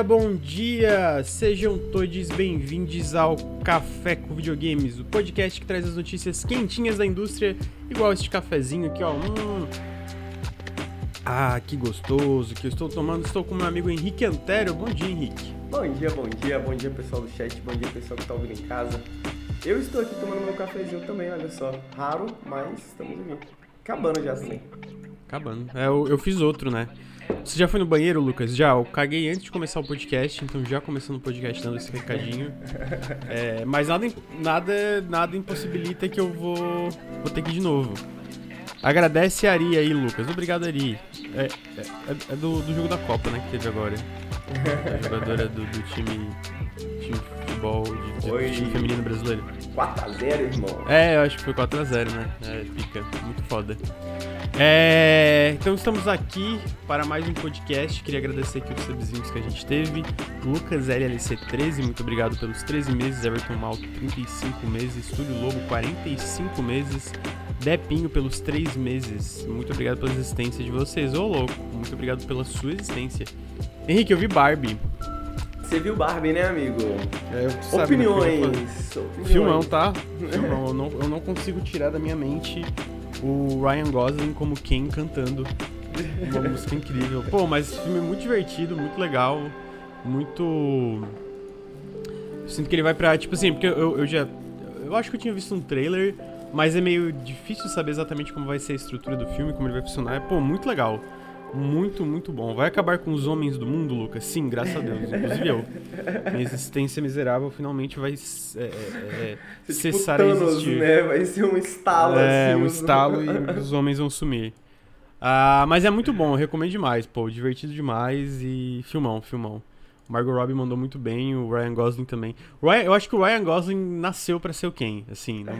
dia, bom dia! Sejam todos bem-vindos ao Café com Videogames, o podcast que traz as notícias quentinhas da indústria, igual este cafezinho aqui, ó. Hum. Ah, que gostoso que eu estou tomando. Estou com meu amigo Henrique Antero. Bom dia, Henrique. Bom dia, bom dia, bom dia pessoal do chat, bom dia pessoal que está ouvindo em casa. Eu estou aqui tomando meu cafezinho também, olha só. Raro, mas estamos aqui. Acabando já assim. Acabando. É, eu, eu fiz outro, né? Você já foi no banheiro, Lucas? Já, eu caguei antes de começar o podcast, então já começando o podcast dando esse recadinho. É, mas nada, nada, nada impossibilita que eu vou, vou ter que ir de novo. Agradece a Ari aí, Lucas. Obrigado, Ari. É, é, é do, do, jogo da Copa, né, que teve agora. A jogadora do, do time, time futebol, de, de, do time feminino brasileiro. 4x0, irmão. É, eu acho que foi 4x0, né? É, fica muito foda. É, então estamos aqui para mais um podcast. Queria agradecer aqui os subzinhos que a gente teve. Lucas LLC13, muito obrigado pelos 13 meses. Everton Malto, 35 meses. Estúdio Lobo, 45 meses. Depinho pelos 3 meses. Muito obrigado pela existência de vocês. Ô louco, muito obrigado pela sua existência. Henrique, eu vi Barbie. Você viu Barbie, né, amigo? É, sabe, opiniões. Né, opiniões. Filmão, tá? Filmão. eu, não, eu não consigo tirar da minha mente o Ryan Gosling como Ken cantando. Uma música incrível. Pô, mas esse filme é muito divertido, muito legal, muito. Eu sinto que ele vai pra. Tipo assim, porque eu, eu já. Eu acho que eu tinha visto um trailer, mas é meio difícil saber exatamente como vai ser a estrutura do filme, como ele vai funcionar. Pô, muito legal. Muito, muito bom. Vai acabar com os homens do mundo, Lucas? Sim, graças a Deus. Inclusive eu. Minha existência miserável finalmente vai é, é, é, tipo cessar tipo Thanos, a existir. Né? Vai ser um estalo é, assim. um estalo e os homens vão sumir. Ah, mas é muito bom, eu recomendo demais, pô. Divertido demais e filmão, filmão. O Margot Robbie mandou muito bem, o Ryan Gosling também. Ryan, eu acho que o Ryan Gosling nasceu para ser o Ken, assim. Não,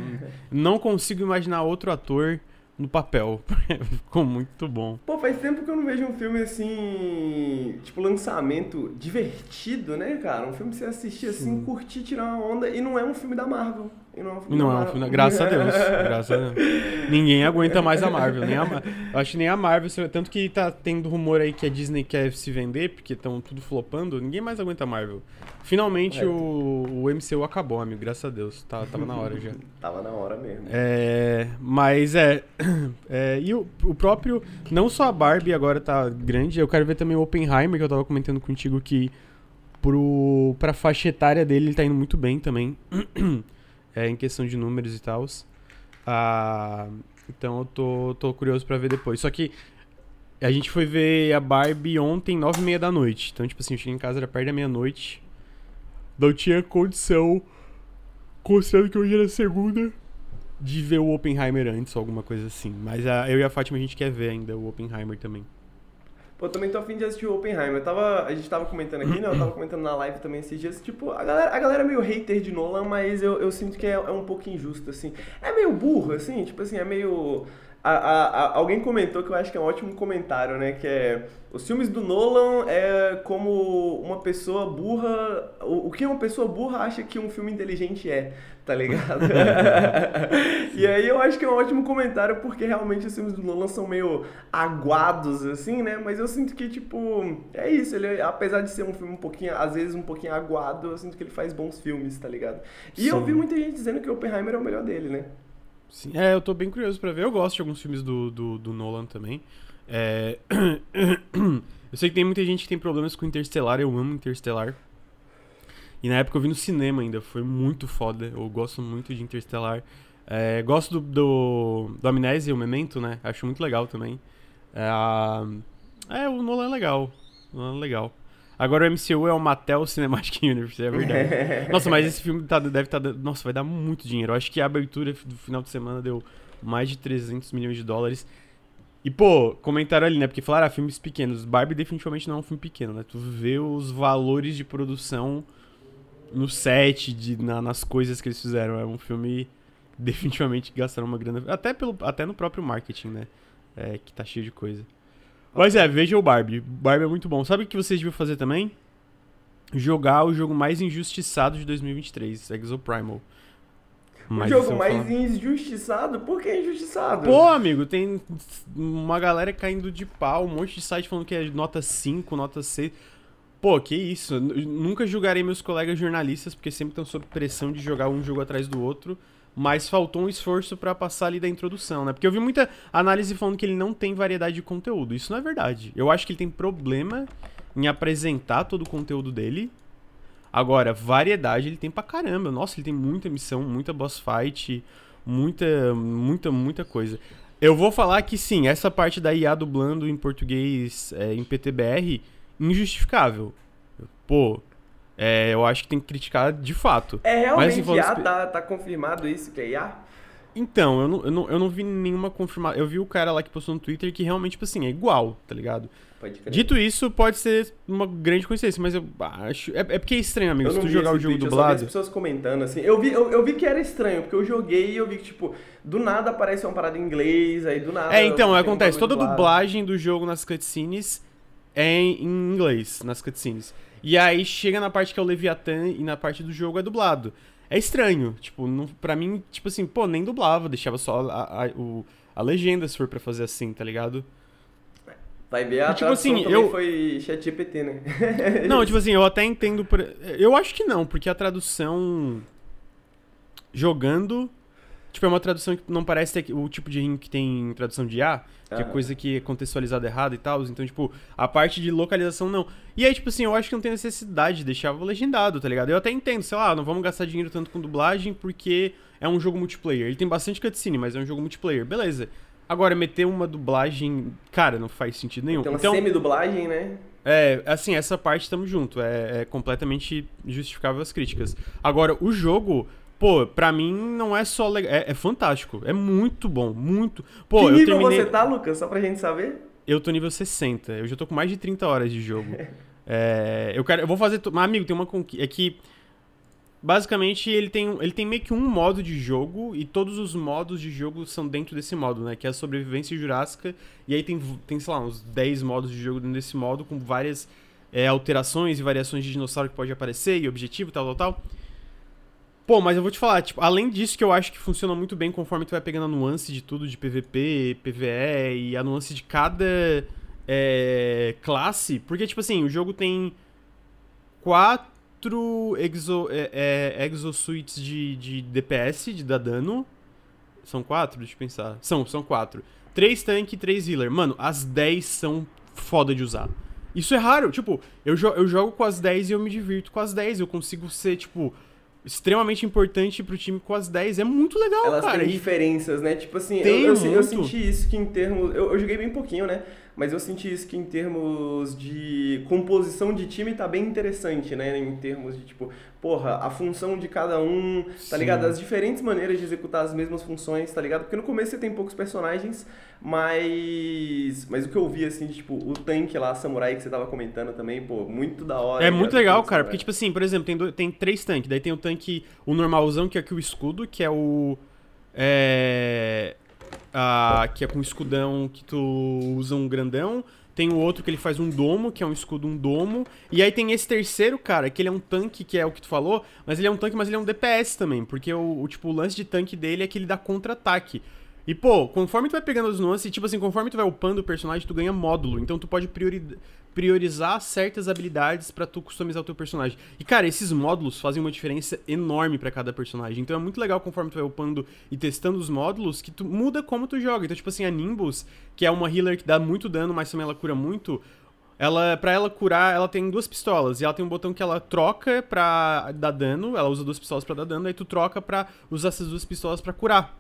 não consigo imaginar outro ator no papel. Ficou muito bom. Pô, faz tempo que eu não vejo um filme assim, tipo lançamento divertido, né, cara? Um filme que você assistir assim, Sim. curtir, tirar uma onda e não é um filme da Marvel. E não é um filme, não, é um filme. Graças a Deus. graças a Deus. Ninguém aguenta mais a Marvel. Nem a... Eu acho que nem a Marvel. Tanto que tá tendo rumor aí que a Disney quer se vender, porque estão tudo flopando. Ninguém mais aguenta a Marvel. Finalmente é. o, o MCU acabou, amigo. Graças a Deus. Tá, tava na hora já. tava na hora mesmo. É, mas é, é. e o, o próprio. Não só a Barbie agora tá grande. Eu quero ver também o Oppenheimer, que eu tava comentando contigo que. Pro, pra faixa etária dele, ele tá indo muito bem também. é, em questão de números e tal. Ah, então eu tô, tô curioso para ver depois. Só que a gente foi ver a Barbie ontem, nove e meia da noite. Então, tipo assim, eu cheguei em casa, era perto da meia-noite. Não tinha condição, considerando que hoje era segunda, de ver o Oppenheimer antes ou alguma coisa assim. Mas a, eu e a Fátima, a gente quer ver ainda o Oppenheimer também. Pô, também tô afim de assistir o Oppenheimer. Eu tava, a gente tava comentando aqui, né? Eu tava comentando na live também esses dias. Tipo, a galera, a galera é meio hater de Nolan, mas eu, eu sinto que é, é um pouco injusto, assim. É meio burro, assim, tipo assim, é meio a, a, a, alguém comentou que eu acho que é um ótimo comentário, né? Que é os filmes do Nolan é como uma pessoa burra. O, o que uma pessoa burra acha que um filme inteligente é, tá ligado? e aí eu acho que é um ótimo comentário porque realmente os filmes do Nolan são meio aguados, assim, né? Mas eu sinto que, tipo, é isso. Ele, apesar de ser um filme um pouquinho, às vezes um pouquinho aguado, eu sinto que ele faz bons filmes, tá ligado? E Sim. eu vi muita gente dizendo que o Oppenheimer é o melhor dele, né? Sim, é, eu tô bem curioso pra ver. Eu gosto de alguns filmes do, do, do Nolan também. É... eu sei que tem muita gente que tem problemas com Interstellar, eu amo Interstellar. E na época eu vi no cinema ainda, foi muito foda. Eu gosto muito de Interstellar. É, gosto do, do, do Amnésia, o Memento, né? Acho muito legal também. É, é, o Nolan é legal. O Nolan é legal. Agora o MCU é o Mattel Cinematic Universe, é verdade. Nossa, mas esse filme tá, deve estar. Tá, nossa, vai dar muito dinheiro. Eu acho que a abertura do final de semana deu mais de 300 milhões de dólares. E, pô, comentaram ali, né? Porque falaram, ah, filmes pequenos. Barbie definitivamente não é um filme pequeno, né? Tu vê os valores de produção no set, de, na, nas coisas que eles fizeram. É um filme definitivamente gastaram uma grana. Até, pelo, até no próprio marketing, né? É, que tá cheio de coisa. Mas é, veja o Barbie. Barbie é muito bom. Sabe o que vocês deviam fazer também? Jogar o jogo mais injustiçado de 2023, Exoprimal. Mas o jogo mais falar... injustiçado? Por que injustiçado? Pô, amigo, tem uma galera caindo de pau, um monte de site falando que é nota 5, nota 6. Pô, que isso. Nunca julgarei meus colegas jornalistas, porque sempre estão sob pressão de jogar um jogo atrás do outro. Mas faltou um esforço pra passar ali da introdução, né? Porque eu vi muita análise falando que ele não tem variedade de conteúdo. Isso não é verdade. Eu acho que ele tem problema em apresentar todo o conteúdo dele. Agora, variedade ele tem pra caramba. Nossa, ele tem muita missão, muita boss fight, muita, muita, muita coisa. Eu vou falar que sim, essa parte da IA dublando em português é, em PTBR, injustificável. Pô, é, eu acho que tem que criticar de fato. É Mas, realmente assim, falando IA, espe- tá, tá confirmado isso que é IA? Então, eu não, eu, não, eu não vi nenhuma confirmação. Eu vi o cara lá que postou no Twitter que realmente, tipo assim, é igual, tá ligado? Dito isso, pode ser uma grande coincidência, mas eu acho. É, é porque é estranho, amigo. Eu Se tu jogar o jogo tweet, eu só vi as dublado. pessoas comentando assim. Eu vi, eu, eu vi que era estranho, porque eu joguei e eu vi que, tipo, do nada aparece uma parada em inglês, aí do nada. É, então, acontece. Toda dublado. dublagem do jogo nas cutscenes é em inglês, nas cutscenes. E aí chega na parte que é o Leviathan e na parte do jogo é dublado. É estranho. Tipo, não, pra mim, tipo assim, pô, nem dublava, deixava só a, a, o- a legenda se for pra fazer assim, tá ligado? Vai ver a Tipo tradução assim, eu- foi chat GPT, né? Não, tipo assim, eu até entendo. Por... Eu acho que não, porque a tradução. Jogando. Tipo, é uma tradução que não parece ter o tipo de rim que tem em tradução de A, que é Aham. coisa que é contextualizada errado e tal. Então, tipo, a parte de localização não. E aí, tipo assim, eu acho que não tem necessidade de deixar legendado, tá ligado? Eu até entendo, sei lá, não vamos gastar dinheiro tanto com dublagem porque é um jogo multiplayer. Ele tem bastante cutscene, mas é um jogo multiplayer, beleza. Agora, meter uma dublagem, cara, não faz sentido nenhum. Tem uma Então, semi-dublagem, né? é, assim, essa parte tamo junto. É, é completamente justificável as críticas. Agora, o jogo, pô, pra mim não é só legal. É, é fantástico. É muito bom. Muito. Pô, que eu nível terminei. você tá, Lucas? Só pra gente saber. Eu tô nível 60. Eu já tô com mais de 30 horas de jogo. É, eu quero. Eu vou fazer. Mas, amigo, tem uma conquista. É que. Basicamente, ele tem, ele tem meio que um modo de jogo, e todos os modos de jogo são dentro desse modo, né? Que é a sobrevivência jurássica. E aí tem, tem sei lá, uns 10 modos de jogo dentro desse modo, com várias é, alterações e variações de dinossauro que pode aparecer, e objetivo, tal, tal, tal. Pô, mas eu vou te falar, tipo, além disso que eu acho que funciona muito bem conforme tu vai pegando a nuance de tudo, de PVP, PVE e a nuance de cada é, classe, porque, tipo assim, o jogo tem quatro exo, é, é, exosuites de, de DPS, de dar dano. São quatro? Deixa eu pensar. São, são quatro. Três tanque e três healer. Mano, as 10 são foda de usar. Isso é raro. Tipo, eu, jo eu jogo com as 10 e eu me divirto com as 10. Eu consigo ser, tipo, extremamente importante pro time com as 10. É muito legal, Elas cara. têm E- diferenças, né? Tipo assim, eu, eu, eu senti isso que em termos. Eu, eu joguei bem pouquinho, né? Mas eu senti isso que em termos de composição de time tá bem interessante, né? Em termos de, tipo, porra, a função de cada um, tá Sim. ligado? As diferentes maneiras de executar as mesmas funções, tá ligado? Porque no começo você tem poucos personagens, mas. Mas o que eu vi, assim, de, tipo, o tanque lá, samurai, que você tava comentando também, pô, muito da hora. É muito legal, cara, porque, tipo assim, por exemplo, tem, do- tem três tanques. Daí tem o tanque, o normalzão, que é aqui o escudo, que é o. É. a- que é com escudão que tu usa um grandão. Tem o outro que ele faz um domo, que é um escudo, um domo. E aí tem esse terceiro, cara, que ele é um tanque, que é o que tu falou, mas ele é um tanque, mas ele é um DPS também. Porque o, o, tipo, o lance de tanque dele é que ele dá contra-ataque. E, pô, conforme tu vai pegando as nuances, tipo assim, conforme tu vai upando o personagem, tu ganha módulo. Então tu pode priori- priorizar certas habilidades pra tu customizar o teu personagem. E, cara, esses módulos fazem uma diferença enorme pra cada personagem. Então é muito legal conforme tu vai upando e testando os módulos, que tu muda como tu joga. Então, tipo assim, a Nimbus, que é uma healer que dá muito dano, mas também ela cura muito, ela, pra ela curar, ela tem duas pistolas. E ela tem um botão que ela troca pra dar dano. Ela usa duas pistolas pra dar dano. Aí tu troca pra usar essas duas pistolas pra curar.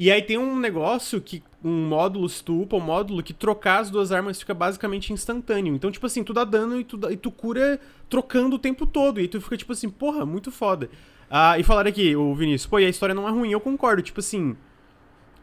E aí tem um negócio que. Um módulo, se tu upa um módulo, que trocar as duas armas fica basicamente instantâneo. Então, tipo assim, tu dá dano e tu, e tu cura trocando o tempo todo. E tu fica, tipo assim, porra, muito foda. Ah, e falaram aqui, o Vinícius, pô, e a história não é ruim, eu concordo. Tipo assim.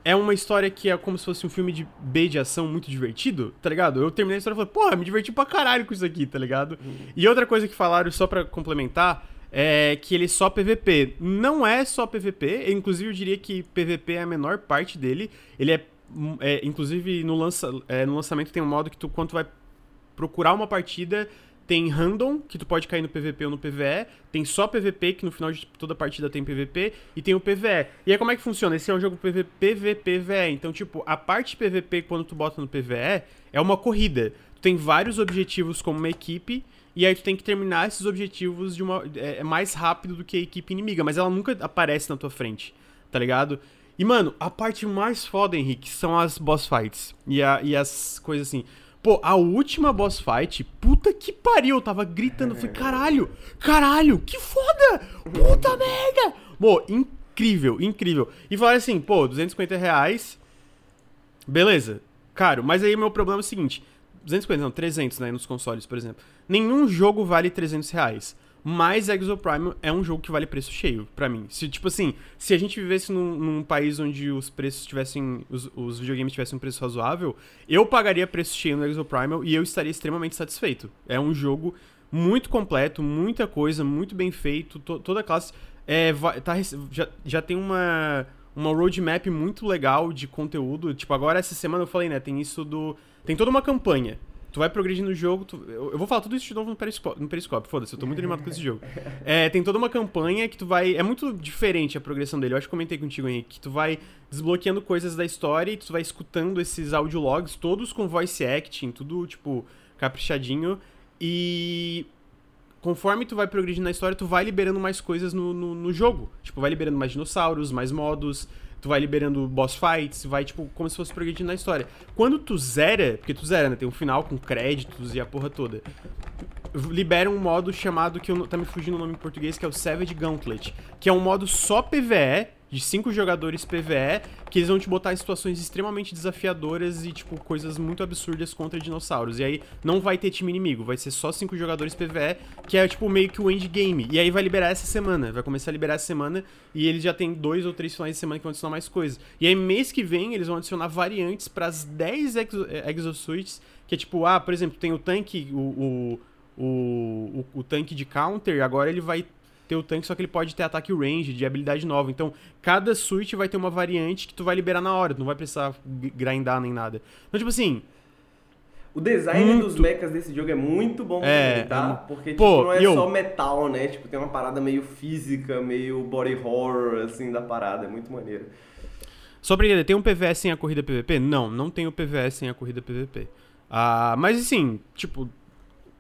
É uma história que é como se fosse um filme de B de ação muito divertido, tá ligado? Eu terminei a história e falei, porra, me diverti pra caralho com isso aqui, tá ligado? E outra coisa que falaram, só pra complementar, é que ele é só PVP. Não é só PVP, inclusive eu diria que PVP é a menor parte dele. Ele é, hum, é, inclusive no, lança, é, no lançamento tem um modo que tu, quando tu vai procurar uma partida, tem random, que tu pode cair no PVP ou no PVE, tem só PVP, que no final de toda partida tem PVP, e tem o PVE. E aí como é que funciona? Esse é um jogo PVP, PVP, PVE. Então, tipo, a parte PVP, quando tu bota no PVE, é uma corrida. Tu tem vários objetivos como uma equipe, e aí tu tem que terminar esses objetivos de uma é, é mais rápido do que a equipe inimiga, mas ela nunca aparece na tua frente, tá ligado? E, mano, a parte mais foda, Henrique, são as boss fights. E, a, e as coisas assim. Pô, a última boss fight, puta que pariu, eu tava gritando, falei, caralho, caralho, que foda, puta merda. Pô, incrível, incrível. E falaram assim, pô, 250 reais, beleza, caro. Mas aí meu problema é o seguinte, 250 não, 300, né, nos consoles, por exemplo. Nenhum jogo vale 300 reais. Mas Exoprime é um jogo que vale preço cheio, para mim. Se, tipo assim, se a gente vivesse num, num país onde os preços tivessem. Os, os, videogames tivessem um preço razoável, eu pagaria preço cheio no Exoprimal e eu estaria extremamente satisfeito. É um jogo muito completo, muita coisa, muito bem feito, to, toda a classe. É, tá, já, já tem uma, uma roadmap muito legal de conteúdo. Tipo, agora essa semana eu falei, né? Tem isso do. Tem toda uma campanha Tu vai progredindo no jogo. Tu, eu, vou falar tudo isso de novo no Periscope. No periscope Foda-se, eu tô muito animado com esse jogo. É, tem toda uma campanha que tu vai. É muito diferente a progressão dele. Eu acho que comentei contigo, Henrique. Que tu vai desbloqueando coisas da história e tu vai escutando esses audiologs, todos com voice acting, tudo, tipo, caprichadinho. E conforme tu vai progredindo na história, tu vai liberando mais coisas no, no, no jogo. Tipo, vai liberando mais dinossauros, mais modos tu vai liberando boss fights, vai, tipo, como se fosse progredindo na história. Quando tu zera, porque tu zera, né? Tem um final com créditos e a porra toda. Libera um modo chamado, que eu, tá me fugindo o nome em português, que é o Savage Gauntlet. Que é um modo só PVE, de cinco jogadores PVE, que eles vão te botar em situações extremamente desafiadoras e, tipo, coisas muito absurdas contra dinossauros. E aí não vai ter time inimigo, vai ser só cinco jogadores PVE, que é, tipo, meio que o endgame. E aí vai liberar essa semana, vai começar a liberar essa semana, e eles já tem dois ou três finais de semana que vão adicionar mais coisas. E aí mês que vem eles vão adicionar variantes para as 10 exo exosuites, que é tipo, ah, por exemplo, tem o tanque, o, o o, o, o, tanque de counter, agora ele vai ter o tanque, só que ele pode ter ataque range, de habilidade nova. Então, cada suíte vai ter uma variante que tu vai liberar na hora, tu não vai precisar grindar nem nada. Então, tipo assim. O design muito... dos mechas desse jogo é muito bom é, também, tá? É... Porque, tipo, Pô, não é eu... só metal, né? Tipo, tem uma parada meio física, meio body horror, assim, da parada. É muito maneiro. Só pra entender, tem um PVS sem a corrida PVP? Não, não tem o PVS sem a corrida PVP. Ah, mas assim, tipo,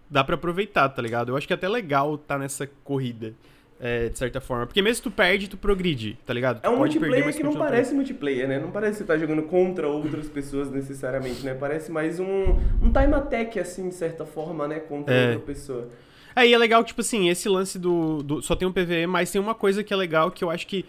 dá para aproveitar, tá ligado? Eu acho que é até legal tá nessa corrida. É, de certa forma. Porque mesmo se tu perde, tu progride, tá ligado? Tu é um multiplayer perder, que não parece multiplayer, né? Não parece que você tá jogando contra outras pessoas necessariamente, né? Parece mais um, um time attack, assim, de certa forma, né? Contra é. outra pessoa. É, e é legal, tipo assim, esse lance do, do. Só tem um PVE, mas tem uma coisa que é legal que eu acho que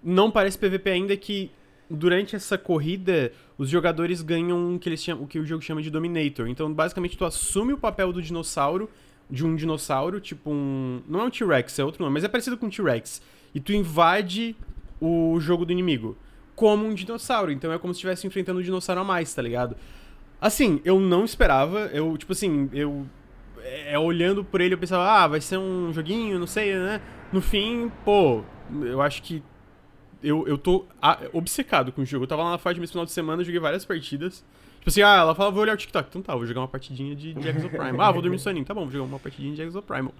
não parece PVP ainda, que durante essa corrida, os jogadores ganham o que, eles chamam, o que o jogo chama de Dominator. Então, basicamente, tu assume o papel do dinossauro de um dinossauro, tipo um. Não é um T-Rex, é outro nome, mas é parecido com um T-Rex. E tu invade o jogo do inimigo como um dinossauro. Então é como se estivesse enfrentando um dinossauro a mais, tá ligado? Assim, eu não esperava. Eu, tipo assim, eu. É, olhando por ele, eu pensava, ah, vai ser um joguinho, não sei, né? No fim, pô, eu acho que. Eu, eu tô obcecado com o jogo. Eu tava lá na fase de final de semana, joguei várias partidas. Tipo assim, ah, ela fala, vou olhar o TikTok. Então tá, vou jogar uma partidinha de, de Exoprimal. ah, vou dormir soninho. Tá bom, vou jogar uma partidinha de Exoprimal.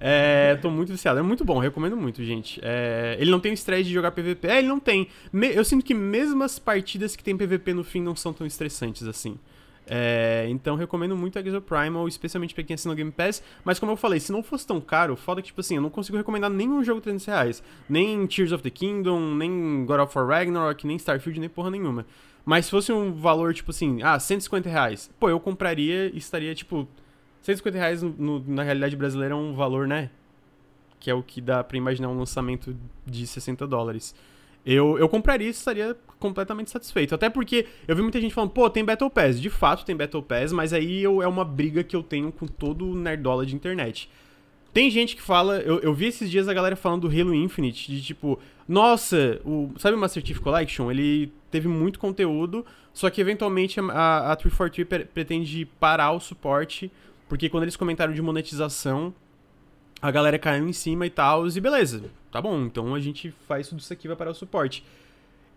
É, tô muito viciado. É muito bom, recomendo muito, gente. É, ele não tem estresse de jogar PVP. É, ele não tem. Me, eu sinto que mesmo as partidas que tem PVP no fim não são tão estressantes assim. É, então recomendo muito a Exoprimal, especialmente pra quem assina o Game Pass. Mas como eu falei, se não fosse tão caro, foda que, tipo assim, eu não consigo recomendar nenhum jogo 300 reais. Nem Tears of the Kingdom, nem God of War Ragnarok, nem Starfield, nem porra nenhuma. Mas se fosse um valor, tipo assim, ah, 150 reais, pô, eu compraria e estaria, tipo, 150 reais no, na realidade brasileira é um valor, né? Que é o que dá pra imaginar um lançamento de 60 dólares. Eu, eu compraria e estaria completamente satisfeito. Até porque eu vi muita gente falando, pô, tem Battle Pass. De fato tem Battle Pass, mas aí eu, é uma briga que eu tenho com todo nerdola de internet. Tem gente que fala, eu, eu vi esses dias a galera falando do Halo Infinite, de tipo, nossa, o, sabe o Master Chief Collection? Ele teve muito conteúdo, só que eventualmente a, a 343 pretende parar o suporte, porque quando eles comentaram de monetização, a galera caiu em cima e tal, e beleza, tá bom, então a gente faz tudo isso aqui, vai parar o suporte.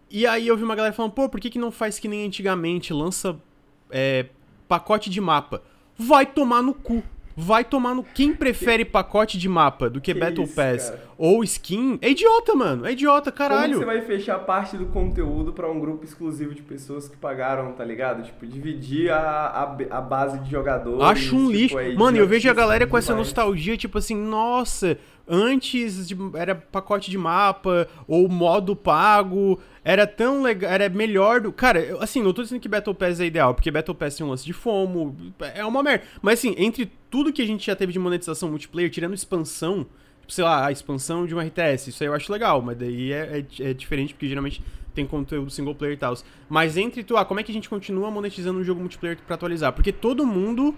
E aí eu vi uma galera falando, pô, por que, que não faz que nem antigamente, lança é, pacote de mapa? Vai tomar no cu. Vai tomar no. Quem prefere pacote de mapa do que, Que Battle isso, Pass cara. ou skin é idiota, mano. É idiota, Como caralho. você vai fechar parte do conteúdo pra um grupo exclusivo de pessoas que pagaram, tá ligado? Tipo, dividir a, a, a base de jogadores. Acho um tipo, lixo. é Mano, eu vejo a idiotice galera com essa nostalgia, tipo assim, nossa, antes de- era pacote de mapa ou modo pago, era tão legal, era melhor do. Cara, assim, não tô dizendo que Battle Pass é ideal, porque Battle Pass tem um lance de fomo, é uma merda. Mas assim, entre tudo que a gente já teve de monetização multiplayer, tirando expansão, tipo, sei lá, a expansão de um RTS, isso aí eu acho legal, mas daí é, é- é diferente, porque geralmente tem conteúdo single player e tal. Mas entre tu, ah, como é que a gente continua monetizando um jogo multiplayer pra atualizar? Porque todo mundo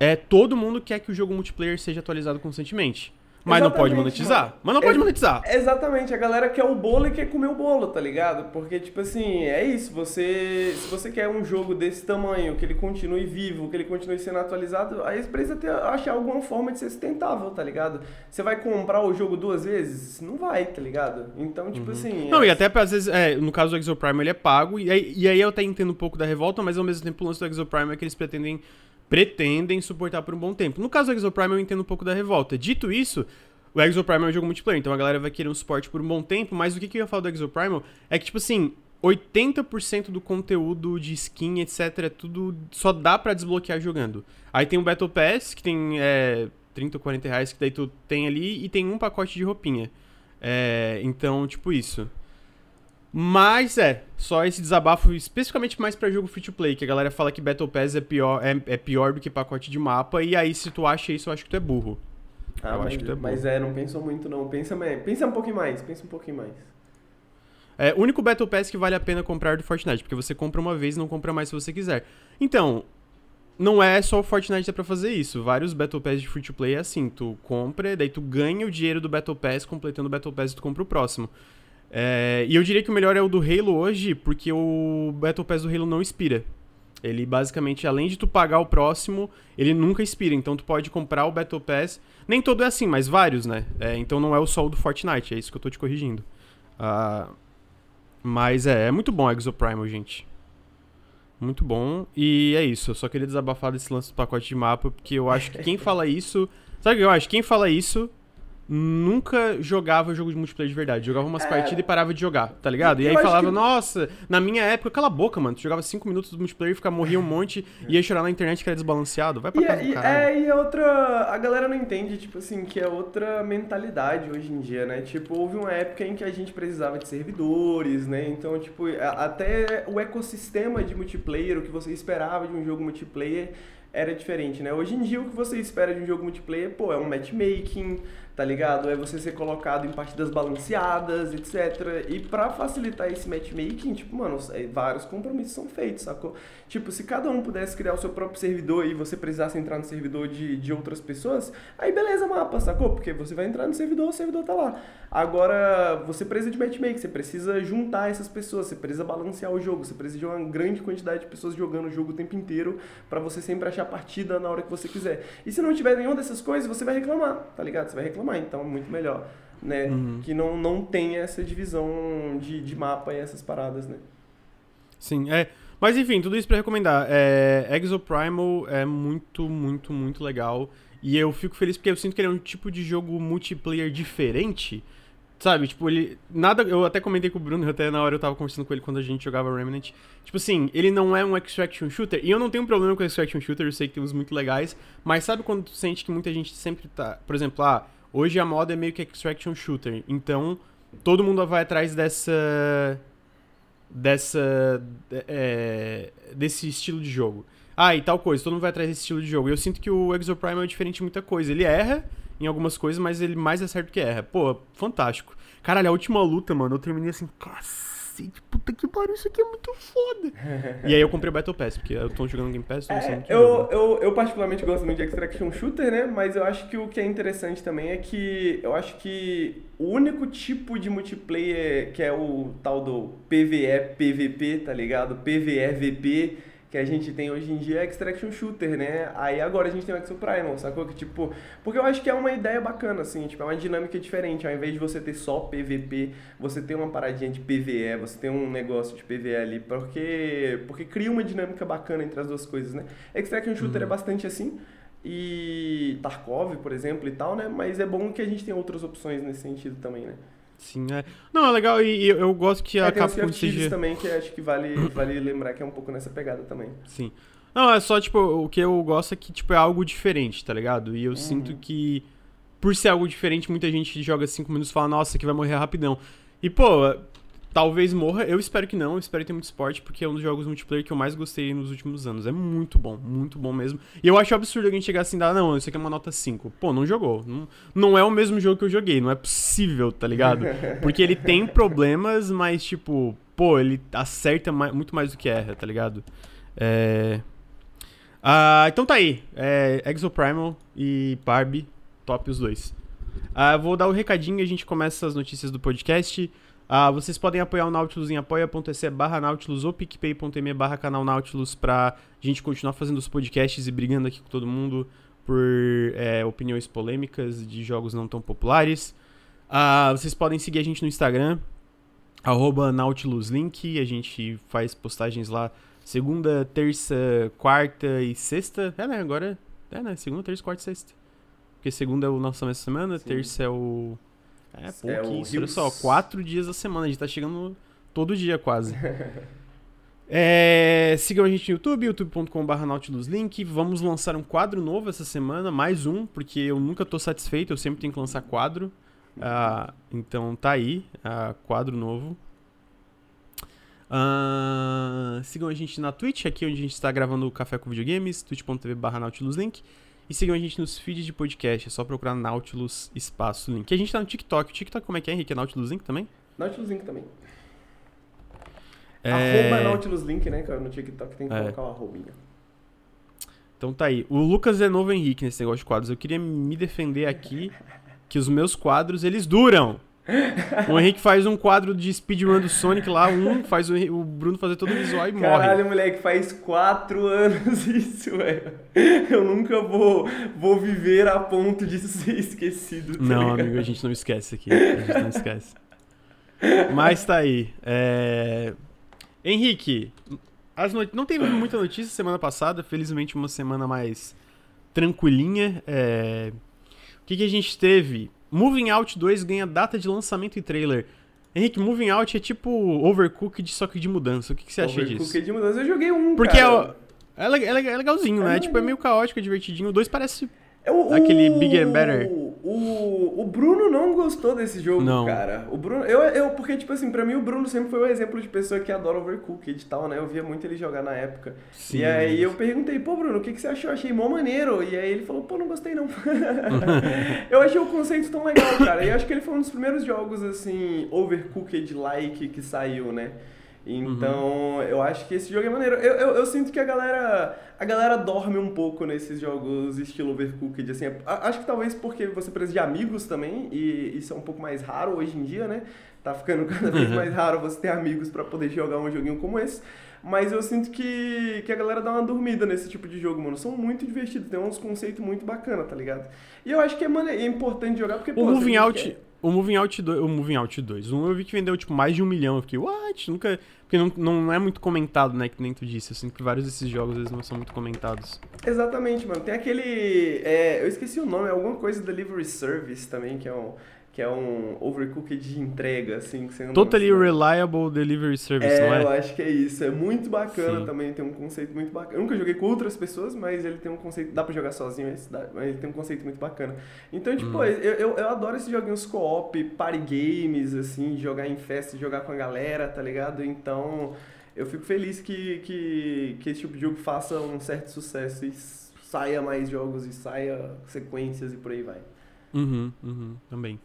é todo mundo quer que o jogo multiplayer seja atualizado constantemente. Mas não pode monetizar. mano. Mas não pode Ex- monetizar. Exatamente, a galera quer o bolo e quer comer o bolo, tá ligado? Porque, tipo assim, é isso, você. Se você quer um jogo desse tamanho, que ele continue vivo, que ele continue sendo atualizado, aí você precisa ter, achar alguma forma de ser sustentável, tá ligado? Você vai comprar o jogo duas vezes? Não vai, tá ligado? Então, tipo assim. Uhum. Não, é- e até às vezes, é, no caso do Exoprime, ele é pago, e aí, e aí eu até entendo um pouco da revolta, mas ao mesmo tempo o lance do Exoprime é que eles pretendem, pretendem suportar por um bom tempo. No caso do Exoprime, eu entendo um pouco da revolta. Dito isso, o Exoprime é um jogo multiplayer, então a galera vai querer um suporte por um bom tempo, mas o que, que eu ia falar do Exoprime é que, tipo assim, 80% do conteúdo de skin, etc, tudo só dá pra desbloquear jogando. Aí tem o Battle Pass, que tem é, 30 ou 40 reais, que daí tu tem ali, e tem um pacote de roupinha. É, então, tipo isso. Mas é, só esse desabafo especificamente mais pra jogo free to play, que a galera fala que Battle Pass é pior, é, é pior do que pacote de mapa, e aí se tu acha isso, eu acho que tu é burro. Ah, eu mas, acho que tu é bom. mas é, não pensou muito não. Pensa, pensa um pouquinho mais, pensa um pouquinho mais. É o único Battle Pass que vale a pena comprar do Fortnite, porque você compra uma vez e não compra mais se você quiser. Então, não é só o Fortnite que dá pra fazer isso. Vários Battle Pass de free to play é assim, tu compra, daí tu ganha o dinheiro do Battle Pass, completando o Battle Pass e tu compra o próximo. É, e eu diria que o melhor é o do Halo hoje, porque o Battle Pass do Halo não expira. Ele basicamente, além de tu pagar o próximo, ele nunca expira. Então tu pode comprar o Battle Pass. Nem todo é assim, mas vários, né? É, então não é o só o do Fortnite, é isso que eu tô te corrigindo. Ah, mas é, é muito bom Exo Primal, gente. Muito bom. E é isso. Eu só queria desabafar desse lance do pacote de mapa, porque eu acho que quem fala isso. Sabe o que eu acho? Quem fala isso nunca jogava jogo de multiplayer de verdade. Jogava umas É. partidas e parava de jogar, tá ligado? E Eu aí falava, que- nossa, na minha época, cala a boca, mano. Tu jogava 5 minutos do multiplayer, ficava, morria um monte, e ia chorar na internet que era desbalanceado. Vai pra E, casa é- do e, caralho. é, e é outra. A galera não entende, tipo assim, que é outra mentalidade hoje em dia, né? Tipo, houve uma época em que a gente precisava de servidores, né? Então, tipo, até o ecossistema de multiplayer, o que você esperava de um jogo multiplayer era diferente, né? Hoje em dia, o que você espera de um jogo multiplayer, pô, é um matchmaking, tá ligado? É você ser colocado em partidas balanceadas, etc. E pra facilitar esse matchmaking, tipo, mano, é, vários compromissos são feitos, sacou? Tipo, se cada um pudesse criar o seu próprio servidor e você precisasse entrar no servidor de, de outras pessoas, aí beleza, mapa, sacou? Porque você vai entrar no servidor, o servidor tá lá. Agora, você precisa de matchmaking, você precisa juntar essas pessoas, você precisa balancear o jogo, você precisa de uma grande quantidade de pessoas jogando o jogo o tempo inteiro pra você sempre achar a partida na hora que você quiser. E se não tiver nenhuma dessas coisas, você vai reclamar, tá ligado? Você vai reclamar, então é muito melhor, né? Uhum. Que não, não tenha essa divisão de, de mapa e essas paradas, né? Sim, é. Mas enfim, tudo isso pra recomendar. É, Exo Primal é muito, muito, muito legal. E eu fico feliz porque eu sinto que ele é um tipo de jogo multiplayer diferente. Sabe, tipo, ele. Nada. Eu até comentei com o Bruno, até na hora eu tava conversando com ele quando a gente jogava Remnant. Tipo assim, ele não é um extraction shooter. E eu não tenho problema com extraction shooter, eu sei que tem uns muito legais. Mas sabe quando tu sente que muita gente sempre tá. Por exemplo, ah, hoje a moda é meio que extraction shooter. Então, todo mundo vai atrás dessa dessa é, desse estilo de jogo. Ah, e tal coisa, todo mundo vai atrás desse estilo de jogo. E eu sinto que o Exoprime é diferente de muita coisa. Ele erra em algumas coisas, mas ele mais acerta que erra. Pô, fantástico. Caralho, a última luta, mano, eu terminei assim, cacete, puta que pariu, isso aqui é muito foda. e aí eu comprei o Battle Pass, porque eu tô jogando Game Pass, tô É, usando eu, eu, eu particularmente gosto muito de Extraction Shooter, né? Mas eu acho que o que é interessante também é que eu acho que o único tipo de multiplayer que é o tal do PVE, PVP, tá ligado? PVE, VP que a gente tem hoje em dia é Extraction Shooter, né? Aí agora a gente tem o Exo Primal, sacou? Que tipo, porque eu acho que é uma ideia bacana, assim, tipo, é uma dinâmica diferente. Ao invés de você ter só PVP, você tem uma paradinha de PVE, você tem um negócio de PVE ali, porque, porque cria uma dinâmica bacana entre as duas coisas, né? Extraction Shooter é bastante assim. e Tarkov, por exemplo, e tal, né? Mas é bom que a gente tenha outras opções nesse sentido também, né? Sim, é. Não, é legal e, e eu gosto que a é, tem o Capcom seja... também, que acho que vale, vale lembrar que é um pouco nessa pegada também. Sim. Não, é só, tipo, o que eu gosto é que, tipo, é algo diferente, tá ligado? E eu Uhum. sinto que, por ser algo diferente, muita gente joga 5 minutos e fala, nossa, aqui vai morrer rapidão. E, pô, talvez morra, eu espero que não, eu espero ter muito esporte, porque é um dos jogos multiplayer que eu mais gostei nos últimos anos. É muito bom, muito bom mesmo. E eu acho absurdo alguém chegar assim e dar, não, isso aqui é uma nota 5. Pô, não jogou. Não, não é o mesmo jogo que eu joguei, não é possível, tá ligado? Porque ele tem problemas, mas, tipo, pô, ele acerta mai- muito mais do que erra, tá ligado? É. Ah, então tá aí. É, Exoprimal e Barbie, top os dois. Ah, vou dar o recadinho e a gente começa as notícias do podcast. Ah, vocês podem apoiar o Nautilus em apoia.se barra Nautilus ou picpay.me barra canal Nautilus pra gente continuar fazendo os podcasts e brigando aqui com todo mundo por é, opiniões polêmicas de jogos não tão populares. Ah, vocês podem seguir a gente no Instagram, arroba NautilusLink. A gente faz postagens lá segunda, terça, quarta e sexta. É, né? Agora é, né? Segunda, terça, quarta e sexta. Porque segunda é o nosso essa semana, Sim. terça é o. É, É o isso, olha só, quatro dias da semana. A gente tá chegando todo dia quase. É, sigam a gente no YouTube, youtube.com.br nautiluslink. Vamos lançar um quadro novo essa semana, mais um, porque eu nunca tô satisfeito, eu sempre tenho que lançar quadro. Ah, então tá aí, ah, quadro novo. Ah, sigam a gente na Twitch, aqui onde a gente está gravando o Café com Videogames, twitch.tv barra nautiluslink. E sigam a gente nos feeds de podcast, é só procurar Nautilus Espaço Link. E a gente tá no TikTok. O TikTok como é que é, Henrique? É Nautilus Link também? Nautilus Link também. É... Arroba Nautilus Link, né, cara? No TikTok tem que É. colocar o arrobinha. Então tá aí. O Lucas é novo Henrique nesse negócio de quadros. Eu queria me defender aqui que os meus quadros, eles duram. O Henrique faz um quadro de speedrun do Sonic lá, um, faz o, o Bruno fazer todo o visual e morre. Caralho, moleque, faz quatro anos isso, velho. Eu nunca vou, vou viver a ponto de ser esquecido. tá Não, ligado? amigo, a gente não esquece aqui. A gente não esquece. Mas tá aí. É... Henrique, as not... não teve muita notícia semana passada, felizmente uma semana mais tranquilinha. É... O que, que a gente teve? Moving Out 2 ganha data de lançamento e trailer. Henrique, Moving Out é tipo Overcooked, só que de mudança. O que, que você acha disso? Overcooked de mudança, eu joguei um, Porque é, cara. o- é, é le- é legalzinho, né? É Tipo, é legal. meio caótico, é divertidinho. O 2 parece É o- Aquele o- Bigger and Better. O, o Bruno não gostou desse jogo, Não. cara. O Bruno, eu, eu, porque, tipo assim, pra mim o Bruno sempre foi o exemplo de pessoa que adora Overcooked e tal, né? Eu via muito ele jogar na época. Sim. E aí eu perguntei, pô, Bruno, o que, que você achou? Achei mó maneiro. E aí ele falou, pô, não gostei não. eu achei o conceito tão legal, cara. E eu acho que ele foi um dos primeiros jogos, assim, Overcooked-like que saiu, né? Então, eu acho que esse jogo é maneiro. Eu, eu, eu sinto que a galera a galera dorme um pouco nesses jogos estilo Overcooked, assim. Acho que talvez porque você precisa de amigos também, e isso é um pouco mais raro hoje em dia, né? Tá ficando cada vez Uhum. mais raro você ter amigos pra poder jogar um joguinho como esse. Mas eu sinto que, que a galera dá uma dormida nesse tipo de jogo, mano. São muito divertidos, tem uns conceitos muito bacana, tá ligado? E eu acho que é, mane- é importante jogar porque, O pô, Moving Out, quer- o Moving Out 2, o Moving Out 2, um eu vi que vendeu tipo mais de um milhão, eu fiquei, what? Nunca, porque não, não é muito comentado, né, que nem tu disse, eu sinto que vários desses jogos eles não são muito comentados. Exatamente, mano. Tem aquele. é, eu esqueci o nome, é alguma coisa Delivery Service também, que é um, que é um overcooked de entrega, assim. Que você Totally. Reliable Delivery Service, É, não eu é? acho que é isso. É muito bacana Sim. também, tem um conceito muito bacana. Eu nunca joguei com outras pessoas, mas ele tem um conceito. Dá pra jogar sozinho, esse dá- mas ele tem um conceito muito bacana. Então, tipo, Hum. eu, eu, eu adoro esses joguinhos co-op, party games, assim, jogar em festa, jogar com a galera, tá ligado? Então, eu fico feliz que, que, que esse tipo de jogo faça um certo sucesso e saia mais jogos e saia sequências e por aí vai. Uhum, uhum, também.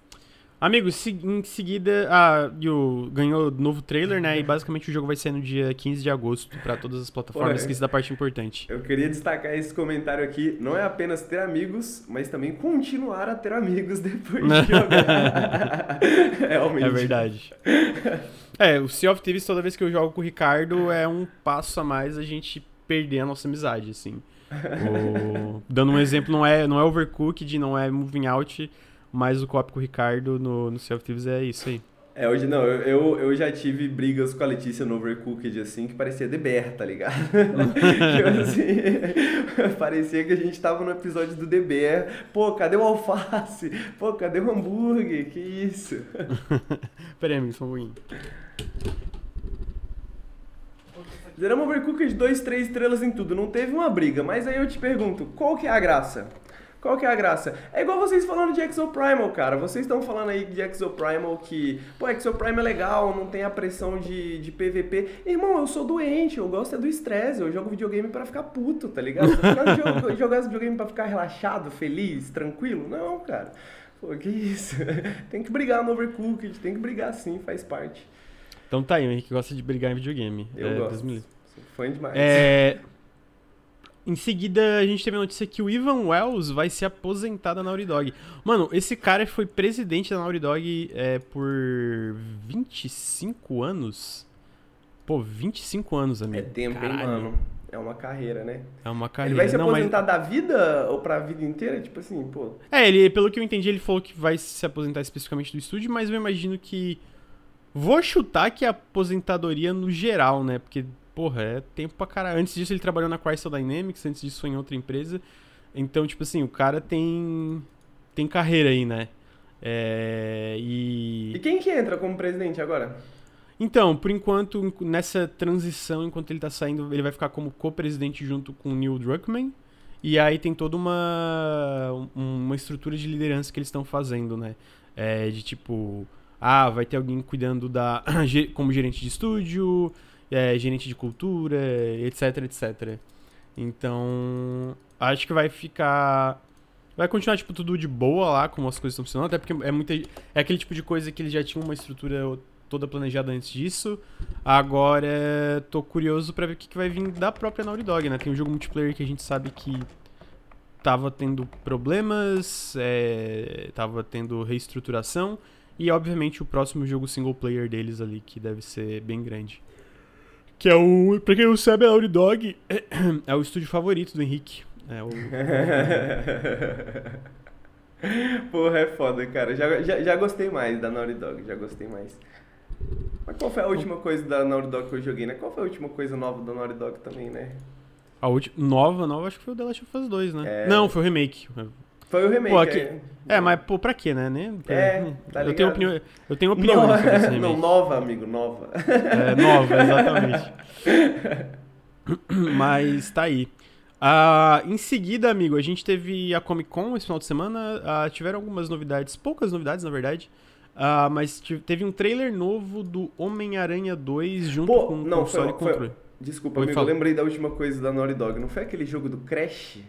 Amigos, se- em seguida, a Yu ganhou novo trailer, né, e basicamente o jogo vai sair no dia 15 de agosto pra todas as plataformas, é. que isso da parte importante. Eu queria destacar esse comentário aqui. Não é apenas ter amigos, mas também continuar a ter amigos depois de jogar. Realmente. É verdade. É, o Sea of Thieves, toda vez que eu jogo com o Ricardo, é um passo a mais a gente perder a nossa amizade, assim. O- Dando um exemplo, não é, não é Overcooked, não é Moving Out, mas o copo com o Ricardo no, no Sea of Thieves é isso aí. É, hoje não, eu, eu, eu já tive brigas com a Letícia no Overcooked, assim, que parecia DBR, tá ligado? tipo assim, parecia que a gente tava no episódio do DBR. Pô, cadê o alface? Pô, cadê o hambúrguer? Que isso? Pera aí, amigo, só um pouquinho. Zeramos Overcooked 2, 3 estrelas em tudo. Não teve uma briga, mas aí eu te pergunto, qual que é a graça? Qual que é a graça? É igual vocês falando de Exoprimal, cara. Vocês estão falando aí de Exoprimal que, pô, Exoprimal é legal, não tem a pressão de, de PVP. Irmão, eu sou doente, eu gosto é do estresse. Eu jogo videogame para ficar puto, tá ligado? Você jogar videogame para ficar relaxado, feliz, tranquilo? Não, cara. Pô, que isso? tem que brigar no Overcooked, tem que brigar sim, faz parte. Então tá aí, o Henrique gosta de brigar em videogame. Eu é, gosto. Sou fã demais. É... Em seguida, a gente teve a notícia que o Ivan Wells vai se aposentar da Naughty Dog. Mano, esse cara foi presidente da Naughty Dog é, por 25 anos. Pô, 25 anos, amigo. É tempo, Caralho. hein, mano? É uma carreira, né? É uma carreira. Ele vai se Não, mas- aposentar da vida ou pra vida inteira? Tipo assim, pô. É, ele, pelo que eu entendi, ele falou que vai se aposentar especificamente do estúdio, mas eu imagino que. Vou chutar que é aposentadoria no geral, né? Porque, porra, é tempo pra caralho. Antes disso, ele trabalhou na Crystal Dynamics, antes disso foi em outra empresa. Então, tipo assim, o cara tem. tem carreira aí, né? É. E E. quem que entra como presidente agora? Então, por enquanto, enqu- nessa transição, enquanto ele tá saindo, ele vai ficar como co-presidente junto com o Neil Druckmann. E aí tem toda uma, um- uma estrutura de liderança que eles estão fazendo, né? É, de tipo, ah, vai ter alguém cuidando da como gerente de estúdio, é, gerente de cultura, etc, etc. Então, acho que vai ficar vai continuar tipo tudo de boa lá, como as coisas estão funcionando, até porque é muita é aquele tipo de coisa que eles já tinham uma estrutura toda planejada antes disso. Agora, tô curioso pra ver o que, que vai vir da própria Naughty Dog, né? Tem um jogo multiplayer que a gente sabe que tava tendo problemas, é, tava tendo reestruturação. E, obviamente, o próximo jogo single player deles ali, que deve ser bem grande. Que é o... Pra quem não sabe, a Naughty Dog é o estúdio favorito do Henrique. É o... Porra, é foda, cara. Já, já, já gostei mais da Naughty Dog, já gostei mais. Mas qual foi a última coisa da Naughty Dog que eu joguei, né? Qual foi a última coisa nova da Naughty Dog também, né? A última... Nova, nova, acho que foi o The Last of Us 2, né? É. Não, foi o remake. Foi o remake. Pô, aqui- é. É, mas, pô, pra quê, né? Nem- É, tá eu, tenho opinião, eu tenho opinião Nova- sobre esse remake. Não, nova, amigo, nova. É, nova, exatamente. Mas tá aí. Ah, em seguida, amigo, a gente teve a Comic Con esse final de semana. Ah, tiveram algumas novidades, poucas novidades, na verdade. Ah, mas teve um trailer novo do Homem-Aranha 2 junto Pô, com o não, console foi- foi-. Desculpa, Oi, amigo, fala. eu lembrei da última coisa da Naughty Dog. Não foi aquele jogo do Crash?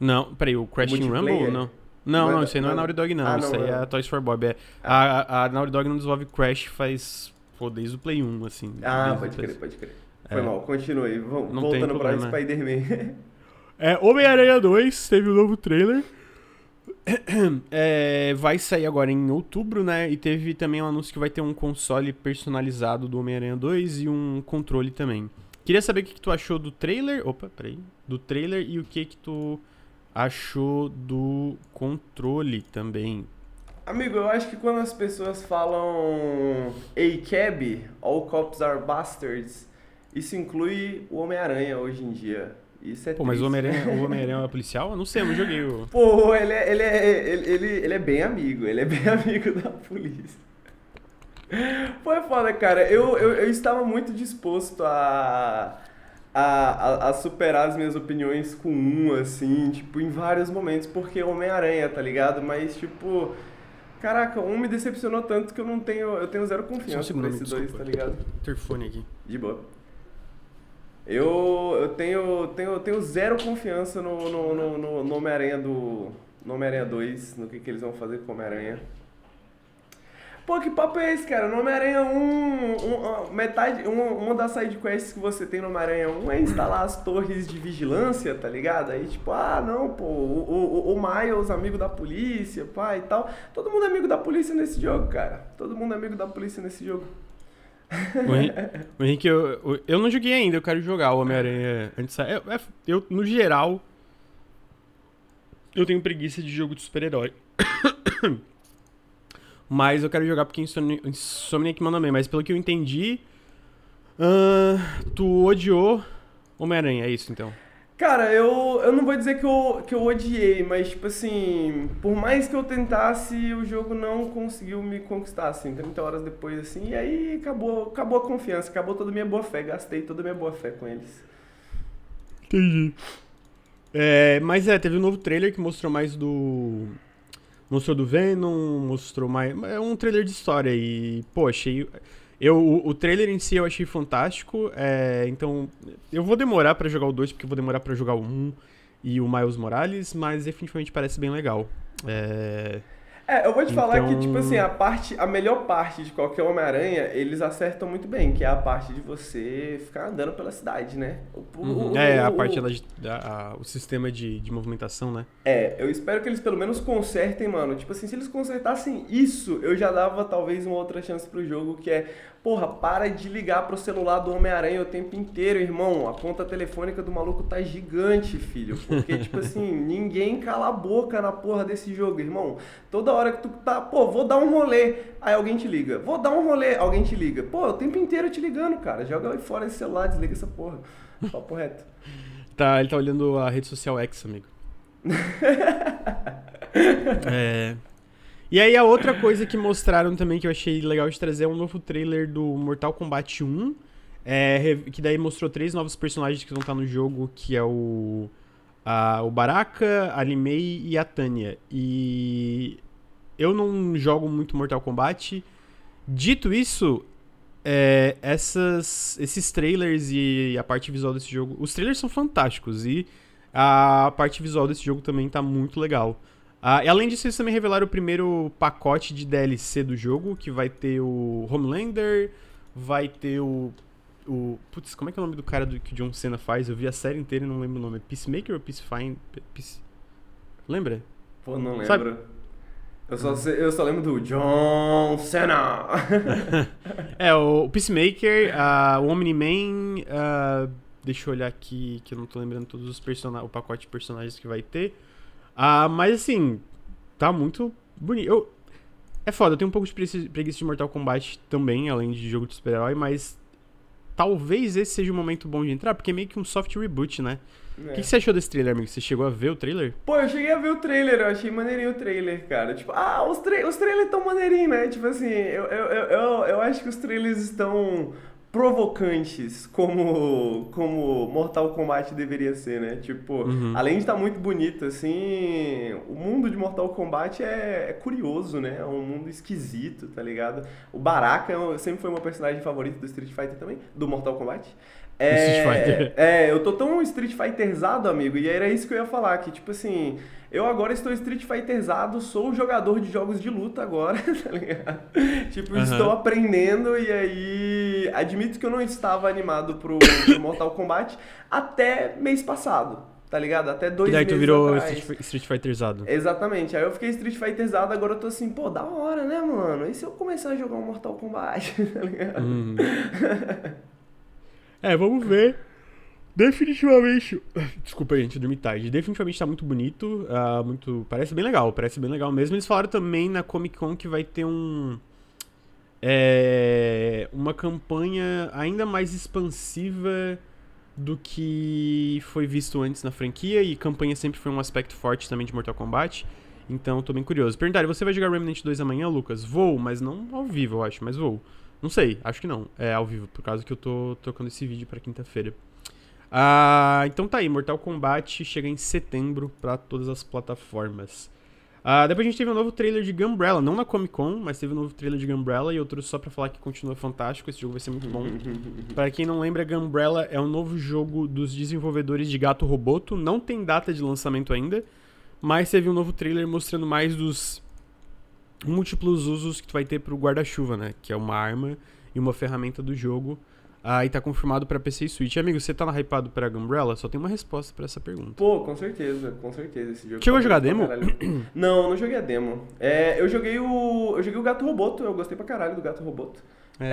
Não, peraí, o Crashing Multiplayer? Rumble? Não. Não, Não é não, isso aí não é não é- Naughty Dog, não. Ah, isso não, aí é. é a Toys for Bob. É. A, a, a Naughty Dog não desenvolve Crash faz, pô, desde o Play 1, assim. Ah, pode crer, PS1. pode crer. Foi É. mal, continue. Vamos, Não tem voltando pra problema. Spider-Man. É, Homem-Aranha 2 teve um novo trailer. É, vai sair agora em outubro, né? E teve também um anúncio que vai ter um console personalizado do Homem-Aranha 2 e um controle também. Queria saber o que, que tu achou do trailer. Opa, peraí. Do trailer e o que, que tu achou do controle também. Amigo, eu acho que quando as pessoas falam A-Cab, All Cops Are Bastards, isso inclui o Homem-Aranha hoje em dia. Isso é Pô, mas triste. o Homem-Aranha o Homem-Aranha é policial? Eu não sei, eu não joguei o. Pô, ele é, ele, é, ele, ele, ele é bem amigo, ele é bem amigo da polícia. Pô, é foda, cara. Eu, eu, eu estava muito disposto a, a, a, a superar as minhas opiniões com um, assim, tipo, em vários momentos, porque Homem-Aranha, tá ligado? Mas, tipo, caraca, um me decepcionou tanto que eu não tenho, eu tenho zero Só um confiança segundo, amigo, dois, tá ligado? Interfone aqui. De boa. Eu, eu tenho, tenho, tenho zero confiança no, no, no, no, no Homem-Aranha do. No Homem-Aranha 2, no que, que eles vão fazer com o Homem-Aranha. Pô, que papo é esse, cara? No Homem-Aranha 1, um, ah, metade, uma, uma das sidequests que você tem no Homem-Aranha 1 é instalar as torres de vigilância, tá ligado? Aí, tipo, ah, não, pô, o, o, o Miles, amigo da polícia, pá, e tal. Todo mundo é amigo da polícia nesse jogo, cara. Todo mundo é amigo da polícia nesse jogo. O Henrique, o Henrique, eu, eu- não joguei ainda, eu quero jogar o Homem-Aranha antes. Eu, é- eu, no geral, eu tenho preguiça de jogo de super-herói. Mas eu quero jogar porque Insomni- Insomniac manda bem. Mas pelo que eu entendi, ahn, tu odiou Homem-Aranha, é isso então? Cara, eu, eu não vou dizer que eu, que eu odiei, mas, tipo assim, por mais que eu tentasse, o jogo não conseguiu me conquistar, assim, 30 horas depois, assim, e aí acabou, acabou a confiança, acabou toda a minha boa fé, gastei toda a minha boa fé com eles. Entendi. É, mas é, teve um novo trailer que mostrou mais do. Mostrou do Venom, mostrou mais. É um trailer de história e, pô, achei. Eu, o, o trailer em si eu achei fantástico. é, então, eu vou demorar pra jogar o 2, porque eu vou demorar pra jogar o 1 e o Miles Morales, mas definitivamente parece bem legal. É, É, eu vou te falar que, Então- tipo assim, a parte, a melhor parte de qualquer Homem-Aranha, eles acertam muito bem, que é a parte de você ficar andando pela cidade, né? O- o- o- é, a o- parte da, da- a- o sistema de, de movimentação, né? É, eu espero que eles pelo menos consertem, mano. Tipo assim, se eles consertassem isso, eu já dava talvez uma outra chance pro jogo, que é, porra, para de ligar pro celular do Homem-Aranha o tempo inteiro, irmão. A conta telefônica do maluco tá gigante, filho. Porque, tipo assim, ninguém cala a boca na porra desse jogo, irmão. Toda hora que tu tá, pô, vou dar um rolê, aí alguém te liga. Vou dar um rolê, alguém te liga. Pô, o tempo inteiro te ligando, cara. Joga aí fora esse celular, desliga essa porra. Papo reto. Tá, ele tá olhando a rede social X, amigo. é. E aí a outra coisa que mostraram também que eu achei legal de trazer é um novo trailer do Mortal Kombat 1. é, que daí mostrou três novos personagens que vão estar no jogo, que é o. a- o Baraka, a Limei e a Tanya. E eu não jogo muito Mortal Kombat. Dito isso, é, essas, esses trailers e a parte visual desse jogo. Os trailers são fantásticos e a parte visual desse jogo também tá muito legal. Ah, e além disso, eles também revelaram o primeiro pacote de DLC do jogo, que vai ter o Homelander, vai ter o. o putz, como é que é o nome do cara do, que o John Cena faz? Eu vi a série inteira e não lembro o nome. É Peacemaker ou Peacefine? Peace... Lembra? Pô, não lembro. Sabe- Eu, só sei- eu só lembro do John Cena. É, o Peacemaker, ah, o Omni-Man, ah, deixa eu olhar aqui, que eu não tô lembrando todos os personagens, o pacote de personagens que vai ter. Ah, mas assim, tá muito bonito. Eu- é foda, eu tenho um pouco de preguiça de Mortal Kombat também, além de jogo de super-herói, mas talvez esse seja o momento bom de entrar, porque é meio que um soft reboot, né? O É. que, que você achou desse trailer, amigo? Você chegou a ver o trailer? Pô, eu cheguei a ver o trailer, eu achei maneirinho o trailer, cara. Tipo, ah, os, tra os trailers tão maneirinhos, né? Tipo assim, eu, eu, eu, eu acho que os trailers estão provocantes, como, como Mortal Kombat deveria ser, né? Tipo, Uhum. além de estar muito bonito, assim, o mundo de Mortal Kombat é, é curioso, né? É um mundo esquisito, tá ligado? O Baraka é- sempre foi meu personagem favorito do Street Fighter também, do Mortal Kombat. É, Street Fighter. é, eu tô tão Street Fighterzado, amigo, e era isso que eu ia falar, que tipo assim, eu agora estou Street Fighterzado, sou jogador de jogos de luta agora, tá ligado? Tipo, Aham. estou aprendendo e aí admito que eu não estava animado pro, pro Mortal Kombat até mês passado, tá ligado? Até dois e daí meses tu virou atrás. Street, Fighterzado. Exatamente, aí eu fiquei Street Fighterzado, agora eu tô assim, pô, da hora, né, mano? E se eu começar a jogar um Mortal Kombat, tá ligado? Uhum. é, vamos ver. Definitivamente. Desculpa gente, dormi tarde. Definitivamente tá muito bonito. ah, muito. Parece bem legal, parece bem legal mesmo. Eles falaram também na Comic Con que vai ter um. É, uma campanha ainda mais expansiva do que foi visto antes na franquia. E campanha sempre foi um aspecto forte também de Mortal Kombat. Então tô bem curioso. Perguntaram, você vai jogar Remnant 2 amanhã, Lucas? Vou, mas não ao vivo, eu acho, mas vou. Não sei, acho que não. É ao vivo, por causa que eu tô trocando esse vídeo pra quinta-feira. Ah, então tá aí, Mortal Kombat chega em setembro pra todas as plataformas. Ah, depois a gente teve um novo trailer de Gunbrella, não na Comic Con, mas teve um novo trailer de Gunbrella e eu trouxe só pra falar que continua fantástico, esse jogo vai ser muito bom. Pra quem não lembra, Gunbrella é um novo jogo dos desenvolvedores de Gato Roboto, não tem data de lançamento ainda, mas teve um novo trailer mostrando mais dos múltiplos usos que tu vai ter pro guarda-chuva, né? Que é uma arma e uma ferramenta do jogo. Ah, e tá confirmado pra PC e Switch. Amigo, você tá na hypado pra Umbrella? Só tem uma resposta pra essa pergunta. Pô, com certeza, com certeza. Esse jogo Chegou tá a jogar demo? Não, não joguei a demo. É, eu joguei o. Eu joguei o Gato Roboto, eu gostei pra caralho do Gato Roboto. É, É,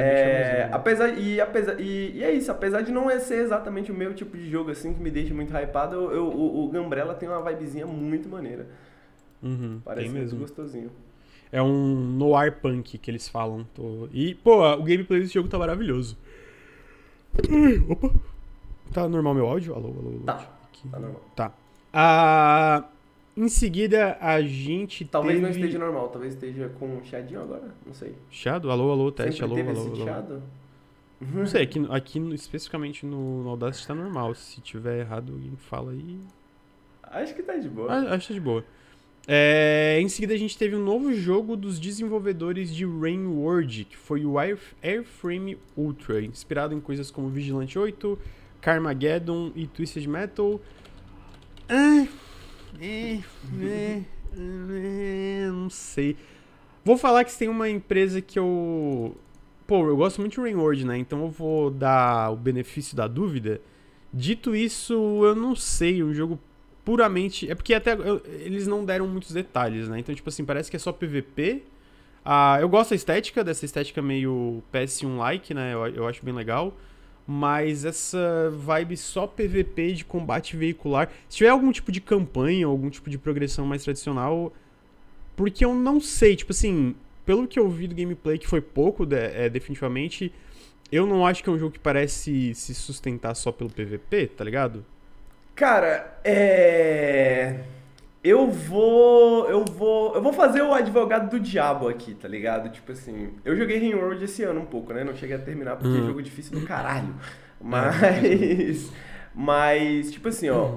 é, apesar, e, apesar, e, e é isso, apesar de não ser exatamente o meu tipo de jogo assim que me deixa muito hypado, eu, eu- o, o Gambrella tem uma vibezinha muito maneira. uhum, Parece muito mesmo. gostosinho. É um noir punk que eles falam. Tô- E, pô, o gameplay desse jogo tá maravilhoso. Opa. Tá normal meu áudio? Alô, alô, alô. Tá. Aqui. Tá normal. Tá. Ah, em seguida, a gente Talvez não teve... esteja normal, talvez esteja com chiadinho agora, não sei. Chiado? Alô, alô, teste, Sempre alô, alô, alô. chiado? Não sei, aqui, aqui especificamente no, no Audacity tá normal. Se tiver errado, alguém fala aí. Acho que tá de boa. Ah, acho que tá de boa. É, em seguida, a gente teve um novo jogo dos desenvolvedores de Rain World, que foi o Air, Airframe Ultra, inspirado em coisas como Vigilante 8, Carmageddon e Twisted Metal. Ah, é, é, é, não sei. Vou falar que tem uma empresa que eu. Pô, eu gosto muito de Rain World, né? Então eu vou dar o benefício da dúvida. Dito isso, eu não sei, um jogo puramente. É porque até eu- eles não deram muitos detalhes, né? Então, tipo assim, parece que é só PVP. Ah, eu gosto da estética, dessa estética meio PS1-like, né? Eu, eu acho bem legal. Mas essa vibe só PVP de combate veicular. Se tiver algum tipo de campanha, algum tipo de progressão mais tradicional. Porque eu não sei, tipo assim, pelo que eu vi do gameplay, que foi pouco, de- é, definitivamente. Eu não acho que é um jogo que parece se sustentar só pelo PVP, tá ligado? Cara, é. Eu vou. Eu vou. Eu vou fazer o advogado do diabo aqui, tá ligado? Tipo assim. Eu joguei Ring World esse ano um pouco, né? Não cheguei a terminar porque é Uhum. jogo difícil do caralho. Mas. Mas, tipo assim, ó.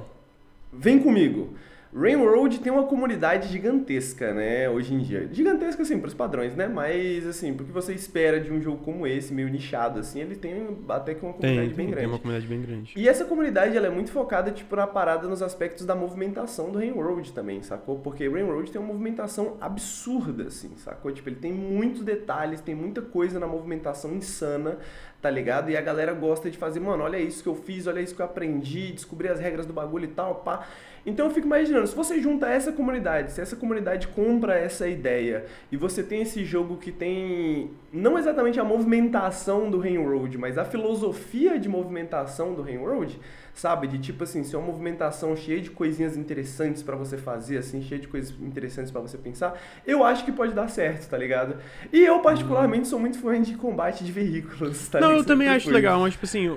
Vem comigo. Rain World tem uma comunidade gigantesca, né, hoje em dia. Gigantesca, assim, pros padrões, né? Mas, assim, porque você espera de um jogo como esse, meio nichado, assim, ele tem até que uma comunidade Tem, bem tem, grande. tem uma comunidade bem grande. E essa comunidade ela é muito focada tipo na parada nos aspectos da movimentação do Rain World também, sacou? Porque Rain World tem uma movimentação absurda assim, sacou? Tipo, ele tem muitos detalhes, tem muita coisa na movimentação insana, tá ligado? E a galera gosta de fazer, mano, olha isso que eu fiz, olha isso que eu aprendi, descobri as regras do bagulho e tal, pá. Então eu fico imaginando, se você junta essa comunidade, se essa comunidade compra essa ideia e você tem esse jogo que tem não exatamente a movimentação do Rain World, mas a filosofia de movimentação do Rain World, sabe? De tipo assim, ser uma movimentação cheia de coisinhas interessantes pra você fazer, assim, cheia de coisas interessantes pra você pensar, eu acho que pode dar certo, tá ligado? E eu particularmente sou muito fã de combate de veículos, tá não, eu também acho legal, mas tipo assim,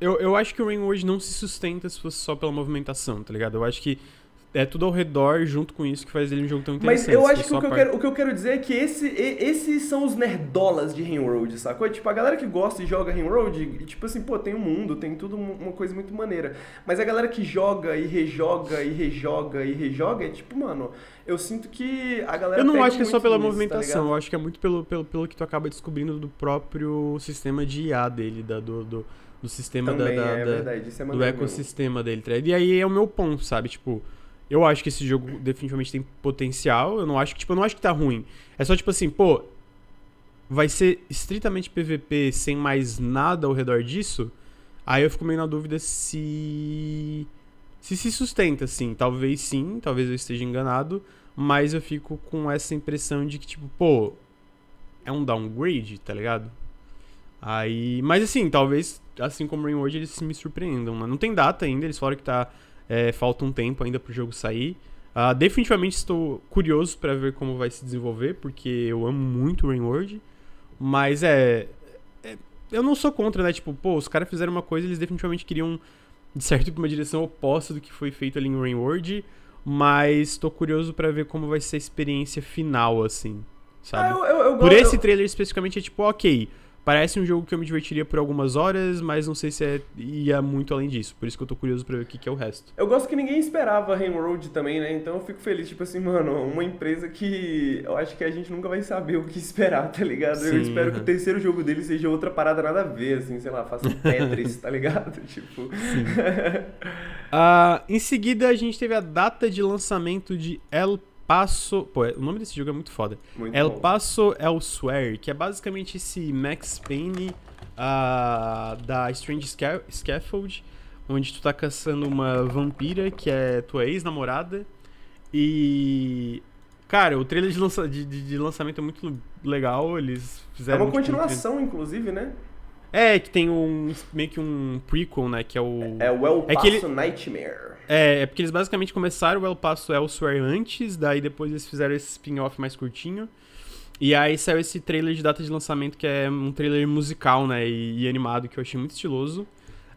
eu, eu acho que o Rain World não se sustenta se fosse só pela movimentação, tá ligado? Eu acho que é tudo ao redor, junto com isso, que faz ele um jogo tão Mas interessante. eu se acho que o que, a eu parte- quero, o que eu quero dizer é que esse, esses são os nerdolas de Rimworld, sacou? Tipo, a galera que gosta e joga e tipo assim, pô, tem um mundo, tem tudo um- uma coisa muito maneira. Mas a galera que joga e rejoga e rejoga e rejoga, é tipo, mano, eu sinto que a galera Eu não acho que é só pela nisso, tá movimentação, ligado? eu acho que é muito pelo, pelo, pelo que tu acaba descobrindo do próprio sistema de IA dele, da, do, do, do sistema da- Também, da, é da- verdade, isso é do maneiro mesmo. ecossistema dele, tá? E aí é o meu ponto, sabe? Tipo, eu acho que esse jogo definitivamente tem potencial. Eu não acho que, tipo, eu não acho que tá ruim. É só tipo assim, pô, vai ser estritamente PVP sem mais nada ao redor disso? Aí eu fico meio na dúvida se se se sustenta assim. Talvez sim, talvez eu esteja enganado, mas eu fico com essa impressão de que tipo, pô, é um downgrade, tá ligado? Aí, mas assim, talvez assim como Rain World eles me surpreendam, né? Não tem data ainda, eles falaram que tá é, falta um tempo ainda pro jogo sair. Ah, definitivamente estou curioso pra ver como vai se desenvolver, porque eu amo muito Rain World. Mas é, é- Eu não sou contra, né? Tipo, pô, os caras fizeram uma coisa, eles definitivamente queriam, de certo, uma direção oposta do que foi feito ali em Rain World. Mas tô curioso pra ver como vai ser a experiência final, assim. Sabe? Ah, eu, eu, eu Por esse trailer especificamente é tipo, ok, parece um jogo que eu me divertiria por algumas horas, mas não sei se é, ia muito além disso. Por isso que eu tô curioso pra ver o que, que é o resto. Eu gosto que ninguém esperava Rimworld também, né? Então eu fico feliz, tipo assim, mano, uma empresa que eu acho que a gente nunca vai saber o que esperar, tá ligado? eu Sim, espero que o terceiro jogo dele seja outra parada nada a ver, assim, sei lá, faça Tetris, tá ligado? Tipo. Ah, em seguida, a gente teve a data de lançamento de El Paso. Pô, o nome desse jogo é muito foda. Muito El bom. Paso Elsewhere, que é basicamente esse Max Payne ah, da Strange Sca- Scaffold, onde tu tá caçando uma vampira que é tua ex-namorada. E. Cara, o trailer de, lança- de- de- de lançamento é muito legal. Eles É fizeram. uma tipo, um continuação, inclusive, né? É, que tem um meio que um prequel, né? Que é o. É o El É Paso que ele- Nightmare. É, é porque eles basicamente começaram o El Paso Elsewhere antes, daí depois eles fizeram esse spin-off mais curtinho. E aí saiu esse trailer de data de lançamento, que é um trailer musical, né? E, e animado, que eu achei muito estiloso.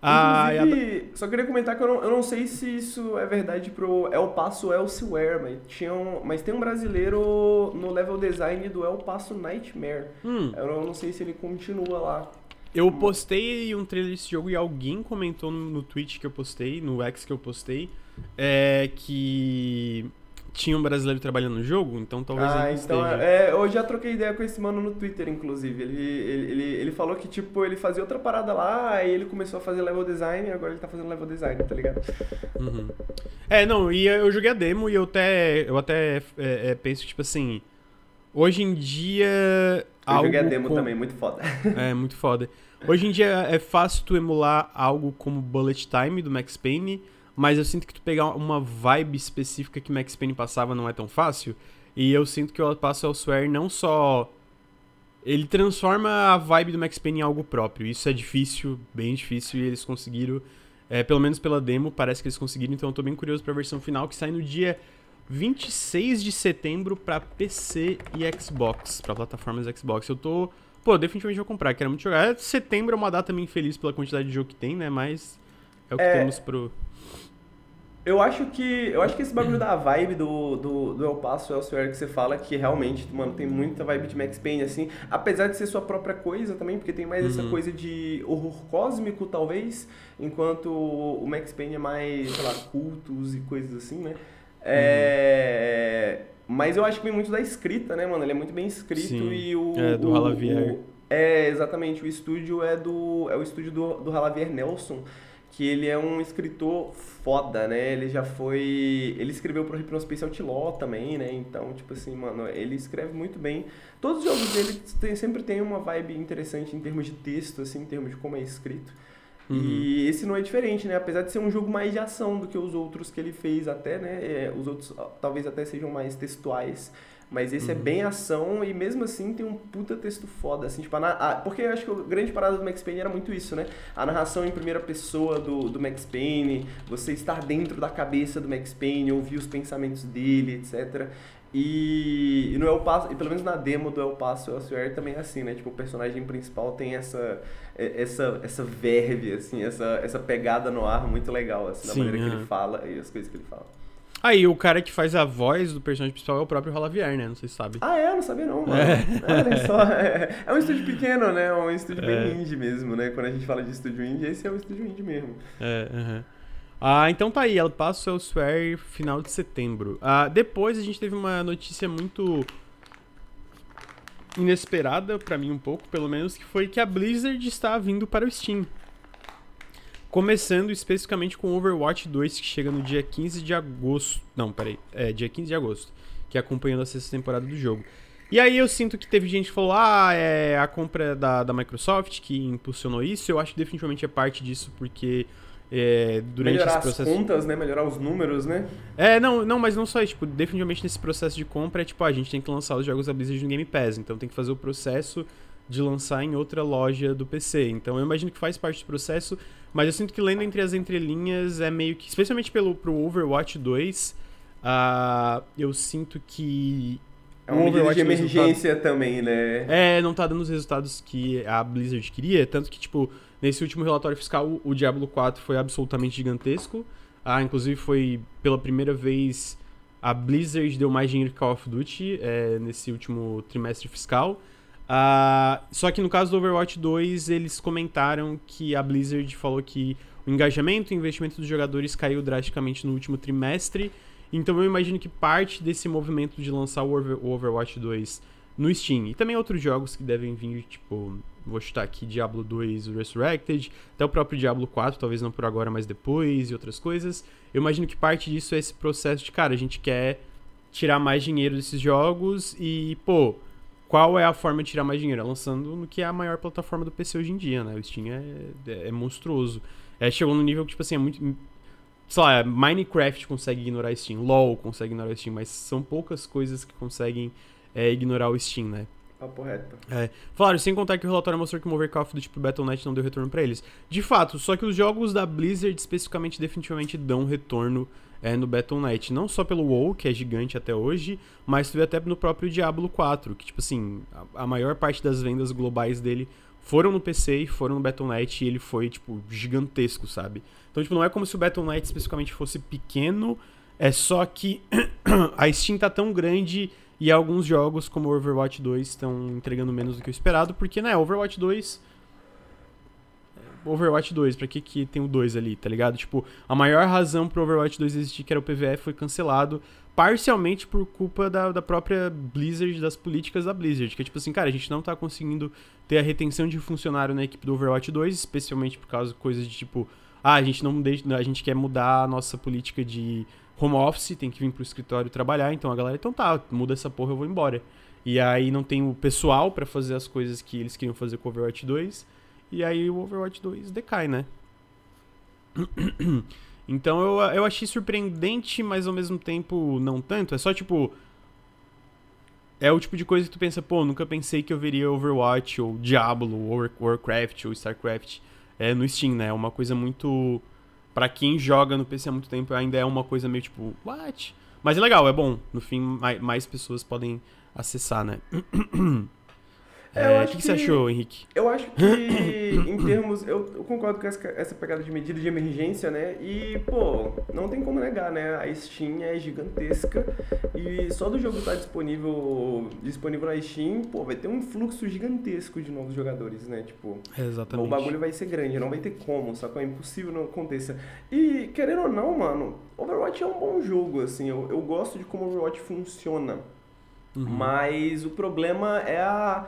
Ah, a- só queria comentar que eu não, eu não sei se isso é verdade pro El Paso Elsewhere, mas, tinha um, mas tem um brasileiro no level design do El Paso Nightmare. hum, Eu não sei se ele continua lá. Eu postei um trailer desse jogo e alguém comentou no, no tweet que eu postei, no X que eu postei, é que tinha um brasileiro trabalhando no jogo, então talvez ah, ele então esteja. é, eu já troquei ideia com esse mano no Twitter, inclusive. Ele, ele, ele, ele falou que, tipo, ele fazia outra parada lá, aí ele começou a fazer level design e agora ele tá fazendo level design, tá ligado? Uhum. É, não, e eu joguei a demo e eu até, eu até é, é, penso, tipo assim, hoje em dia... Eu joguei a algo demo com- também, muito foda. É, muito foda. Hoje em dia é fácil tu emular algo como Bullet Time do Max Payne, mas eu sinto que tu pegar uma vibe específica que Max Payne passava não é tão fácil. E eu sinto que o Passo Elsewhere não só. Ele transforma a vibe do Max Payne em algo próprio. Isso é difícil, bem difícil, e eles conseguiram. é, pelo menos pela demo, parece que eles conseguiram, então eu tô bem curioso pra versão final que sai no dia 26 de setembro pra PC e Xbox, pra plataformas Xbox. Eu tô Pô, definitivamente vou comprar, quero muito jogar. É, Setembro é uma data meio infeliz pela quantidade de jogo que tem, né? Mas é o que É. temos pro. Eu acho que. Eu acho que esse bagulho da vibe do, do, do El Paso Elsewhere que você fala, que realmente, mano, tem muita vibe de Max Payne, assim. Apesar de ser sua própria coisa também, porque tem mais essa Uhum. coisa de horror cósmico, talvez, enquanto o Max Payne é mais, sei lá, cultos e coisas assim, né? É. Mas eu acho que vem muito da escrita, né, mano? Ele é muito bem escrito Sim. e o. É, do Halavier. É, exatamente. O estúdio é do. É o estúdio do, do Halavier Nelson que ele é um escritor foda, né? Ele já foi. Ele escreveu pro Hypnospace Outlaw também, né? Então, tipo assim, mano, ele escreve muito bem. Todos os jogos dele tem- sempre tem uma vibe interessante em termos de texto, assim, em termos de como é escrito. Uhum. E esse não é diferente, né? Apesar de ser um jogo mais de ação do que os outros que ele fez até, né? É, os outros ó, talvez até sejam mais textuais. Mas esse é Uhum. bem ação e mesmo assim tem um puta texto foda, assim, tipo, na- porque eu acho que a grande parada do Max Payne era muito isso, né? A narração em primeira pessoa do, do Max Payne, você estar dentro da cabeça do Max Payne, ouvir os pensamentos dele, etc. E, e no El Paso, e pelo menos na demo do El Paso Elsewhere também é assim, né? Tipo, o personagem principal tem essa é- essa essa verve, assim, essa, essa pegada no ar muito legal, assim, da Sim, maneira que aham. ele fala e as coisas que ele fala. Aí, o cara que faz a voz do personagem principal é o próprio Halavier, né? Não sei se sabe. Ah, é? Não sabia não, mano. Olha só, é, é um estúdio pequeno, né? É um estúdio É. bem indie mesmo, né? Quando a gente fala de estúdio indie, esse é um estúdio indie mesmo. É, aham. Ah, então tá aí, ela passa o Elsewhere final de setembro. Ah, depois a gente teve uma notícia muito inesperada pra mim um pouco, pelo menos, que foi que a Blizzard está vindo para o Steam. Começando especificamente com Overwatch 2, que chega no dia 15 de agosto. Não, peraí. É, dia 15 de agosto. Que é acompanhando a sexta temporada do jogo. E aí eu sinto que teve gente que falou, ah, é a compra da, da Microsoft que impulsionou isso. Eu acho que definitivamente é parte disso, porque é, durante Melhorar esse as processo. contas, né? Melhorar os números, né? É, não, não, mas não só isso. Tipo, definitivamente nesse processo de compra é tipo, ah, a gente tem que lançar os jogos da Blizzard no Game Pass. Então tem que fazer o processo de lançar em outra loja do PC. Então eu imagino que faz parte do processo, mas eu sinto que lendo entre as entrelinhas é meio que, especialmente pelo pro Overwatch 2, ah, eu sinto que É uma o medida de Overwatch 2 não tá- emergência também, né? é, não tá dando os resultados que a Blizzard queria, tanto que, tipo, nesse último relatório fiscal, o- Diablo 4 foi absolutamente gigantesco. Ah, inclusive foi pela primeira vez a Blizzard deu mais dinheiro que Call of Duty é, nesse último trimestre fiscal. Ah, só que no caso do Overwatch 2, eles comentaram que a Blizzard falou que o engajamento e o investimento dos jogadores caiu drasticamente no último trimestre. Então eu imagino que parte desse movimento de lançar o Overwatch 2 no Steam. E também outros jogos que devem vir, tipo, vou chutar aqui Diablo 2 Resurrected, até o próprio Diablo 4, talvez não por agora, mas depois, e outras coisas. Eu imagino que parte disso é esse processo de, cara, a gente quer tirar mais dinheiro desses jogos e, pô, qual é a forma de tirar mais dinheiro? É lançando no que é a maior plataforma do PC hoje em dia, né? O Steam é, é, é monstruoso. É, chegou no nível que, tipo assim, é muito. Sei lá, Minecraft consegue ignorar Steam, LOL consegue ignorar Steam, mas são poucas coisas que conseguem é, ignorar o Steam, né? Papo reto. É. Falaram, sem contar que o relatório mostrou que o Overcraft do tipo Battle.net não deu retorno pra eles. De fato, só que os jogos da Blizzard especificamente definitivamente dão retorno é, no Battle.net. Não só pelo WoW, que é gigante até hoje, mas tu vê até no próprio Diablo 4, que tipo assim, a, a maior parte das vendas globais dele foram no PC e foram no Battle.net e ele foi, tipo, gigantesco, sabe? Então, tipo, não é como se o Battle.net especificamente fosse pequeno, é só que a Steam tá tão grande e alguns jogos, como Overwatch 2, estão entregando menos do que o esperado, porque, né, Overwatch 2. Overwatch 2, pra que, que tem o 2 ali, tá ligado? Tipo, a maior razão pro Overwatch 2 existir, que era o PVE, foi cancelado parcialmente por culpa da, da própria Blizzard, das políticas da Blizzard. Que é tipo assim, cara, a gente não tá conseguindo ter a retenção de funcionário na equipe do Overwatch 2, especialmente por causa de coisas de tipo, ah, a gente não deixa, a gente quer mudar a nossa política de home office, tem que vir pro escritório trabalhar, então a galera, então tá, muda essa porra, eu vou embora. E aí não tem o pessoal para fazer as coisas que eles queriam fazer com o Overwatch 2, e aí o Overwatch 2 decai, né? então eu, eu achei surpreendente, mas ao mesmo tempo não tanto. É só tipo. É o tipo de coisa que tu pensa, pô, nunca pensei que eu veria Overwatch, ou Diablo, ou Warcraft, ou StarCraft é, no Steam, né? É uma coisa muito para quem joga no PC há muito tempo, ainda é uma coisa meio tipo, what? Mas é legal, é bom. No fim, mais, pessoas podem acessar, né? É, o que, que, você achou, Henrique? Eu acho que, em termos. Eu, eu, concordo com essa, essa pegada de medida de emergência, né? E, pô, não tem como negar, né? A Steam é gigantesca e só do jogo estar tá disponível, disponível na Steam, pô, vai ter um fluxo gigantesco de novos jogadores, né? Tipo, é exatamente. o bagulho vai ser grande, não vai ter como, só que é impossível não aconteça. E, querendo ou não, mano, Overwatch é um bom jogo, assim. Eu, eu gosto de como Overwatch funciona. Uhum. Mas o problema é a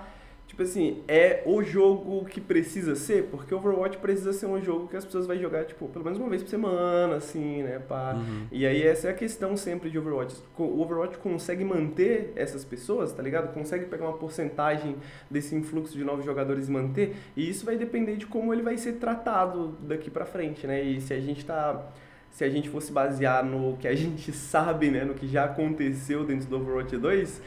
tipo assim, é o jogo que precisa ser, porque Overwatch precisa ser um jogo que as pessoas vão jogar, tipo, pelo menos uma vez por semana, assim, né, pá. Uhum. E aí essa é a questão sempre de Overwatch. O Overwatch consegue manter essas pessoas, tá ligado? Consegue pegar uma porcentagem desse influxo de novos jogadores e manter, e isso vai depender de como ele vai ser tratado daqui pra frente, né? E se a gente tá se a gente fosse basear no que a gente sabe, né, no que já aconteceu dentro do Overwatch 2,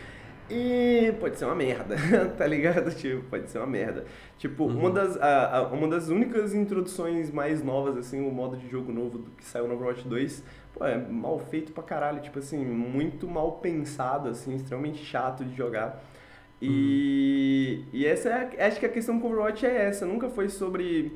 e pode ser uma merda, tá ligado? Tipo, pode ser uma merda. Tipo, uhum. uma, das, a, a, uma das únicas introduções mais novas, assim, o modo de jogo novo do que saiu no Overwatch 2, pô, é mal feito pra caralho, tipo assim, muito mal pensado, assim, extremamente chato de jogar. E, uhum. e essa é, acho que a questão com o Overwatch é essa, nunca foi sobre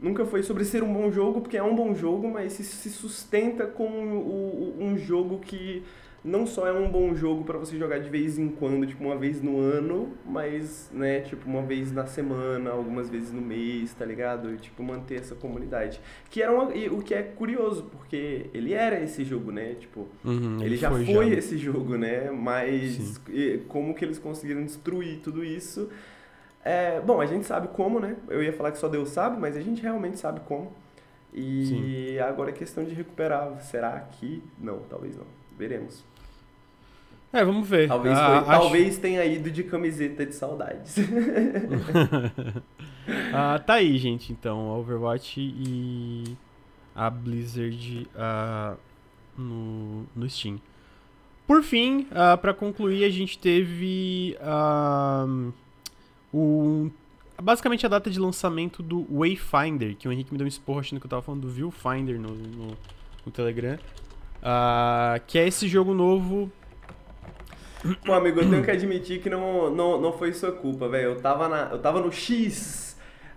nunca foi sobre ser um bom jogo, porque é um bom jogo, mas se, se sustenta como um, um jogo que não só é um bom jogo para você jogar de vez em quando, tipo uma vez no ano, mas, né, tipo uma vez na semana, algumas vezes no mês, tá ligado? E, tipo, manter essa comunidade. Que era uma, e, o que é curioso, porque ele era esse jogo, né? Tipo, uhum, ele, já foi, foi já. esse jogo, né? Mas e, como que eles conseguiram destruir tudo isso? É, bom, a gente sabe como, né? Eu ia falar que só Deus sabe, mas a gente realmente sabe como. E Sim. agora é questão de recuperar. Será que? Não, talvez não. Veremos. É, vamos ver. Talvez, ah, foi, acho... talvez tenha ido de camiseta de saudades. ah, tá aí, gente. Então, Overwatch e a Blizzard uh, no, no Steam. Por fim, uh, para concluir, a gente teve uh, o, basicamente a data de lançamento do Wayfinder, que o Henrique me deu um esporro achando que eu tava falando do Viewfinder no, no, no Telegram. Uh, que é esse jogo novo. Pô, amigo, eu tenho que admitir que não, não, não foi sua culpa, velho. Eu tava na, eu tava no X.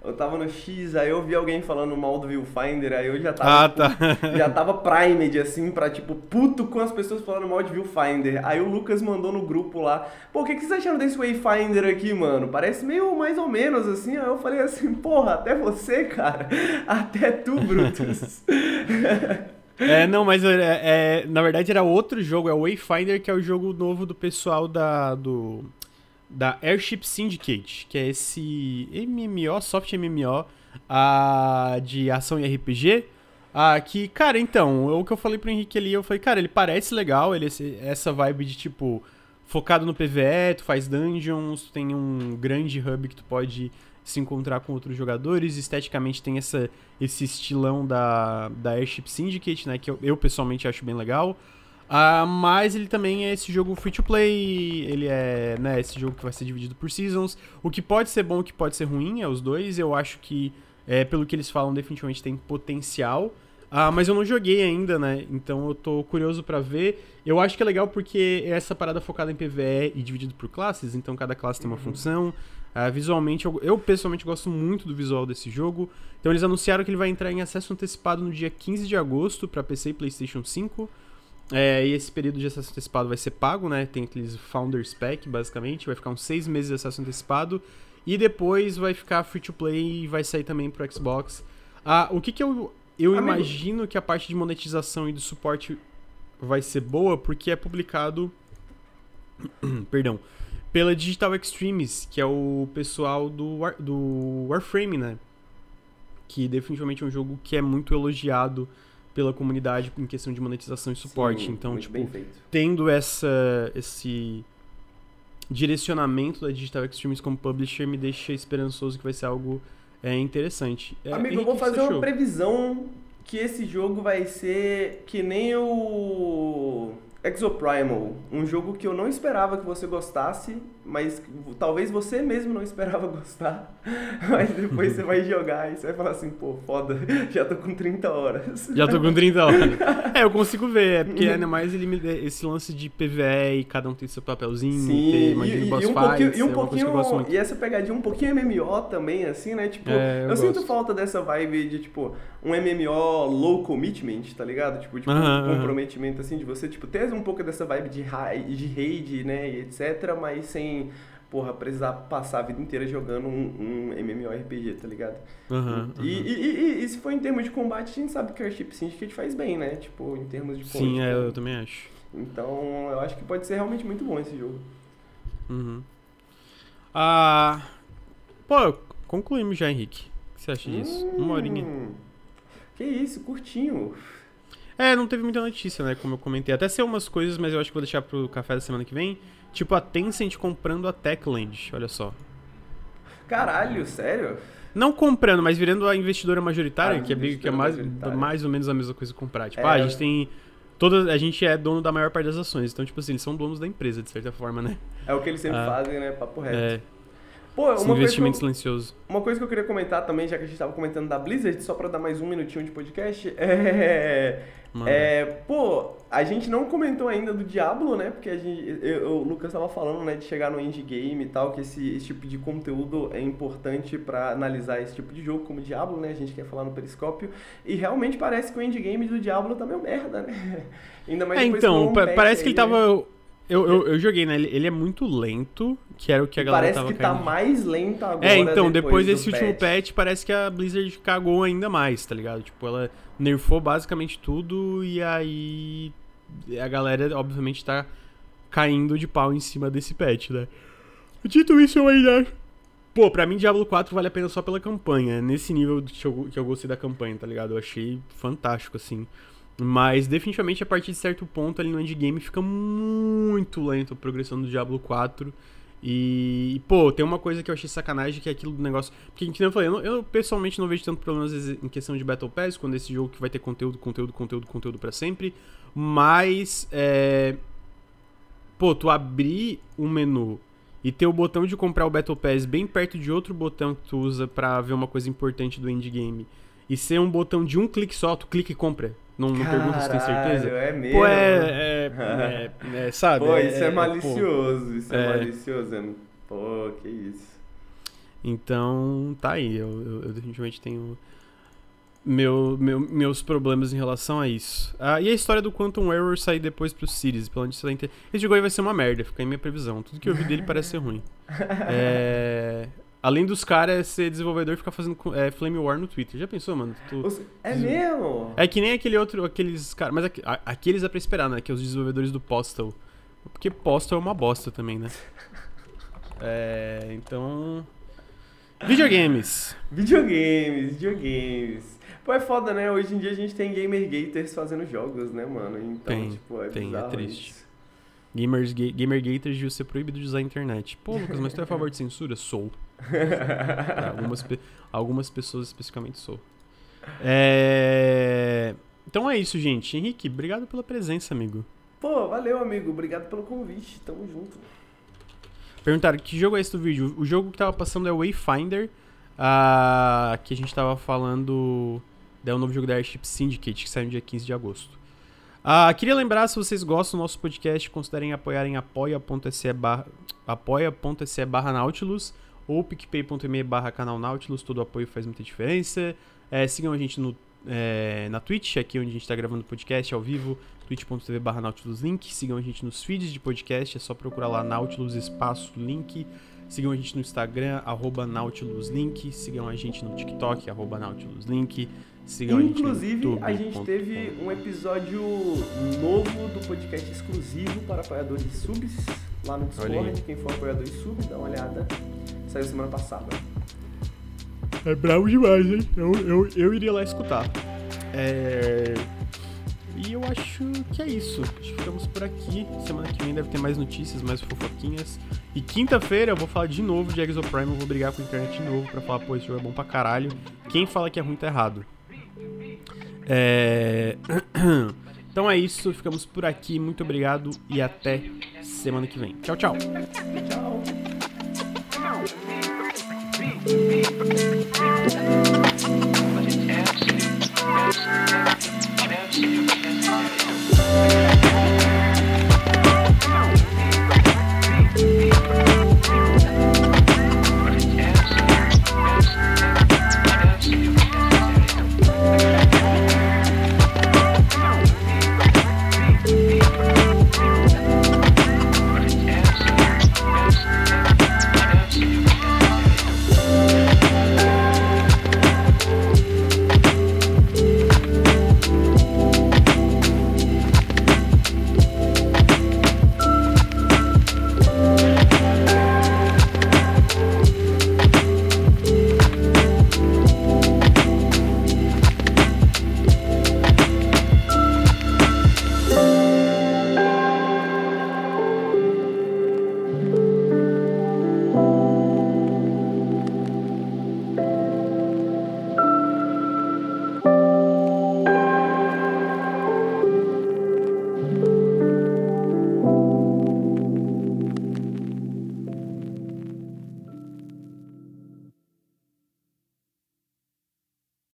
Eu tava no X, aí eu vi alguém falando mal do Viewfinder, aí eu já tava. Ah, tá. já tava primed, assim, pra tipo, puto com as pessoas falando mal de Viewfinder. Aí o Lucas mandou no grupo lá, pô, o que, que vocês acharam desse Wayfinder aqui, mano? Parece meio mais ou menos, assim. Aí eu falei assim, porra, até você, cara. Até tu, Brutus. É, não, mas é, é, na verdade era outro jogo, é o Wayfinder, que é o jogo novo do pessoal da, do, da Airship Syndicate, que é esse MMO, soft MMO uh, de ação e RPG. Uh, que, cara, então, o que eu falei pro Henrique ali, eu falei, cara, ele parece legal, ele essa vibe de tipo, focado no PVE, tu faz dungeons, tu tem um grande hub que tu pode se encontrar com outros jogadores. Esteticamente tem essa, esse estilão da, da Airship Syndicate, né? Que eu, eu pessoalmente acho bem legal. Ah, mas ele também é esse jogo free to play, ele é, né, esse jogo que vai ser dividido por seasons. O que pode ser bom, o que pode ser ruim, é os dois. Eu acho que, é, pelo que eles falam, definitivamente tem potencial. Ah, mas eu não joguei ainda, né? Então eu tô curioso pra ver. Eu acho que é legal porque é essa parada focada em PvE e dividido por classes, então cada classe tem uma Uhum. função. Ah, visualmente, eu, eu pessoalmente gosto muito do visual desse jogo. Então eles anunciaram que ele vai entrar em acesso antecipado no dia 15 de agosto pra PC e PlayStation 5. É, e esse período de acesso antecipado vai ser pago, né? Tem aqueles Founders Pack, basicamente. Vai ficar uns seis meses de acesso antecipado. E depois vai ficar free to play e vai sair também pro Xbox. Ah, o que que eu. Eu Amigo. imagino que a parte de monetização e do suporte vai ser boa, porque é publicado. Perdão. Pela Digital Extremes, que é o pessoal do, War- do Warframe, né? Que definitivamente é um jogo que é muito elogiado pela comunidade em questão de monetização e suporte. Sim, então, tipo, tendo essa, esse direcionamento da Digital Extremes como publisher me deixa esperançoso que vai ser algo é, interessante. É, Amigo, eu vou fazer uma previsão que esse jogo vai ser que nem o Exoprimal, um jogo que eu não esperava que você gostasse, mas talvez você mesmo não esperava gostar, mas depois você vai jogar e você vai falar assim, pô, foda, já tô com 30 horas. Já tô com 30 horas. É, eu consigo ver, é porque ainda mais ele me, esse lance de PVE e cada um tem seu papelzinho, Sim, e, imagina e- boss e um pouquinho, fights, e um é pouquinho, e essa pegadinha um pouquinho MMO também, assim, né? Tipo, É, eu, eu sinto falta dessa vibe de, tipo, um MMO low commitment, tá ligado? Tipo, tipo Aham, um aham. comprometimento, assim, de você, tipo, ter um pouco dessa vibe de, de raid, né, e etc, mas sem, porra, precisar passar a vida inteira jogando um, um MMORPG, tá ligado? Aham, E, aham. e, e- e se for em termos de combate, a gente sabe que o Airship Syndicate faz bem, né? Tipo, em termos de Sim, tipo, é, eu também acho. Então, eu acho que pode ser realmente muito bom esse jogo. Uhum. Ah, pô, concluímos já, Henrique. O que você acha disso? Uma horinha. Hum, Que isso, curtinho. É, não teve muita notícia, né? Como eu comentei. Até ser umas coisas, mas eu acho que vou deixar pro café da semana que vem. Tipo a Tencent comprando a Techland, olha só. Caralho, sério? Não comprando, mas virando a investidora majoritária, Ah, que é, que é mais, mais ou menos a mesma coisa que comprar. Tipo, É. ah, a gente tem. Toda, a gente é dono da maior parte das ações. Então, tipo assim, eles são donos da empresa, de certa forma, né? É o que eles sempre Ah. fazem, né? Papo reto. É, Pô, uma esse coisa, que investimento eu, silencioso. uma coisa que eu queria comentar também, já que a gente tava comentando da Blizzard, só pra dar mais um minutinho de podcast, é... É, pô, a gente não comentou ainda do Diablo, né? Porque a gente, eu- o Lucas tava falando, né, de chegar no endgame e tal, que esse, esse tipo de conteúdo é importante pra analisar esse tipo de jogo, como Diablo, né? A gente quer falar no Periscópio. E realmente parece que o endgame do Diablo tá meio merda, né? Ainda mais É, então, parece que aí, ele tava. né? Eu, eu, eu joguei, né? Ele, é muito lento, que era o que a galera parece tava que tá caindo. mais lento agora. É, então, depois, do desse último patch, parece que a Blizzard cagou ainda mais, tá ligado? Tipo, ela nerfou basicamente tudo e aí a galera, obviamente, tá caindo de pau em cima desse patch, né? Dito isso, eu ainda. Pô, pra mim, Diablo 4 vale a pena só pela campanha. É Nesse nível que eu, que eu gostei da campanha, tá ligado? Eu achei fantástico, assim. Mas, definitivamente, a partir de certo ponto ali no endgame fica muito lento a progressão do Diablo 4. E, pô, tem uma coisa que eu achei sacanagem, que é aquilo do negócio. Porque, que nem eu falei, eu, eu pessoalmente não vejo tanto problema às vezes em questão de Battle Pass, quando esse jogo que vai ter conteúdo, conteúdo, conteúdo, conteúdo pra sempre. Mas, é. Pô, tu abrir um menu e ter o botão de comprar o Battle Pass bem perto de outro botão que tu usa pra ver uma coisa importante do endgame. E ser um botão de um clique só, tu clica e compra. Não, não pergunta se tem certeza. É mesmo. Pô, é. é, é- é, sabe? Pô, isso é, pô. malicioso, isso é, É. malicioso. é- Pô, que isso. Então, tá aí. Eu, eu- eu definitivamente tenho meu, meu- meus problemas em relação a isso. Ah, e a história do Quantum Error sair depois pro Series, pelo onde você Esse jogo aí vai ser uma merda, fica aí minha previsão. Tudo que eu vi dele parece ser ruim. É, Além dos caras ser desenvolvedor e ficar fazendo é, Flame War no Twitter. Já pensou, mano? Tu- É mesmo? É que nem aquele outro, aqueles caras. Mas a- aqueles é pra esperar, né? Que é os desenvolvedores do Postal. Porque Postal é uma bosta também, né? É. Então. Videogames. Videogames, videogames. Pô, é foda, né? Hoje em dia a gente tem gamer gators fazendo jogos, né, mano? Então, Tem, tipo, é tem, é triste. isso. Gamers, ga Gamergaters deviam ser proibido de usar a internet. Pô, Lucas, mas tu é a favor de censura? Sou. Algumas, pe- algumas pessoas especificamente sou. É... Então é isso, gente. Henrique, obrigado pela presença, amigo. Pô, valeu, amigo. Obrigado pelo convite. Tamo junto. Perguntaram que jogo é esse do vídeo? O jogo que tava passando é Wayfinder, uh, que a gente tava falando. É o novo jogo da Airship Syndicate, que sai no dia 15 de agosto. Uh, queria lembrar, se vocês gostam do nosso podcast, considerem apoiar em apoia.se barra, apoia barra Nautilus ou picpay.me barra canal Nautilus. Todo apoio faz muita diferença. É, sigam a gente no, é, na Twitch, aqui onde a gente está gravando o podcast ao vivo, twitch.tv barra Nautilus Link. Sigam a gente nos feeds de podcast, é só procurar lá Nautilus Espaço Link. Sigam a gente no Instagram, arroba Nautilus Link. Sigam a gente no TikTok, arroba Nautilus Link. Sigam Inclusive, a gente, a gente teve um episódio novo do podcast exclusivo para apoiadores de subs lá no Discord. Quem for apoiador de sub, dá uma olhada. Saiu semana passada. É bravo demais, hein? Eu, eu, eu iria lá escutar. É... E eu acho que é isso. Acho que ficamos por aqui. Semana que vem deve ter mais notícias, mais fofoquinhas. E quinta-feira eu vou falar de novo de Exoprime. Eu vou brigar com a internet de novo pra falar, pô, esse jogo é bom pra caralho. Quem fala que é ruim tá errado. É... Então é isso, ficamos por aqui. Muito obrigado e até semana que vem. Tchau, tchau. tchau.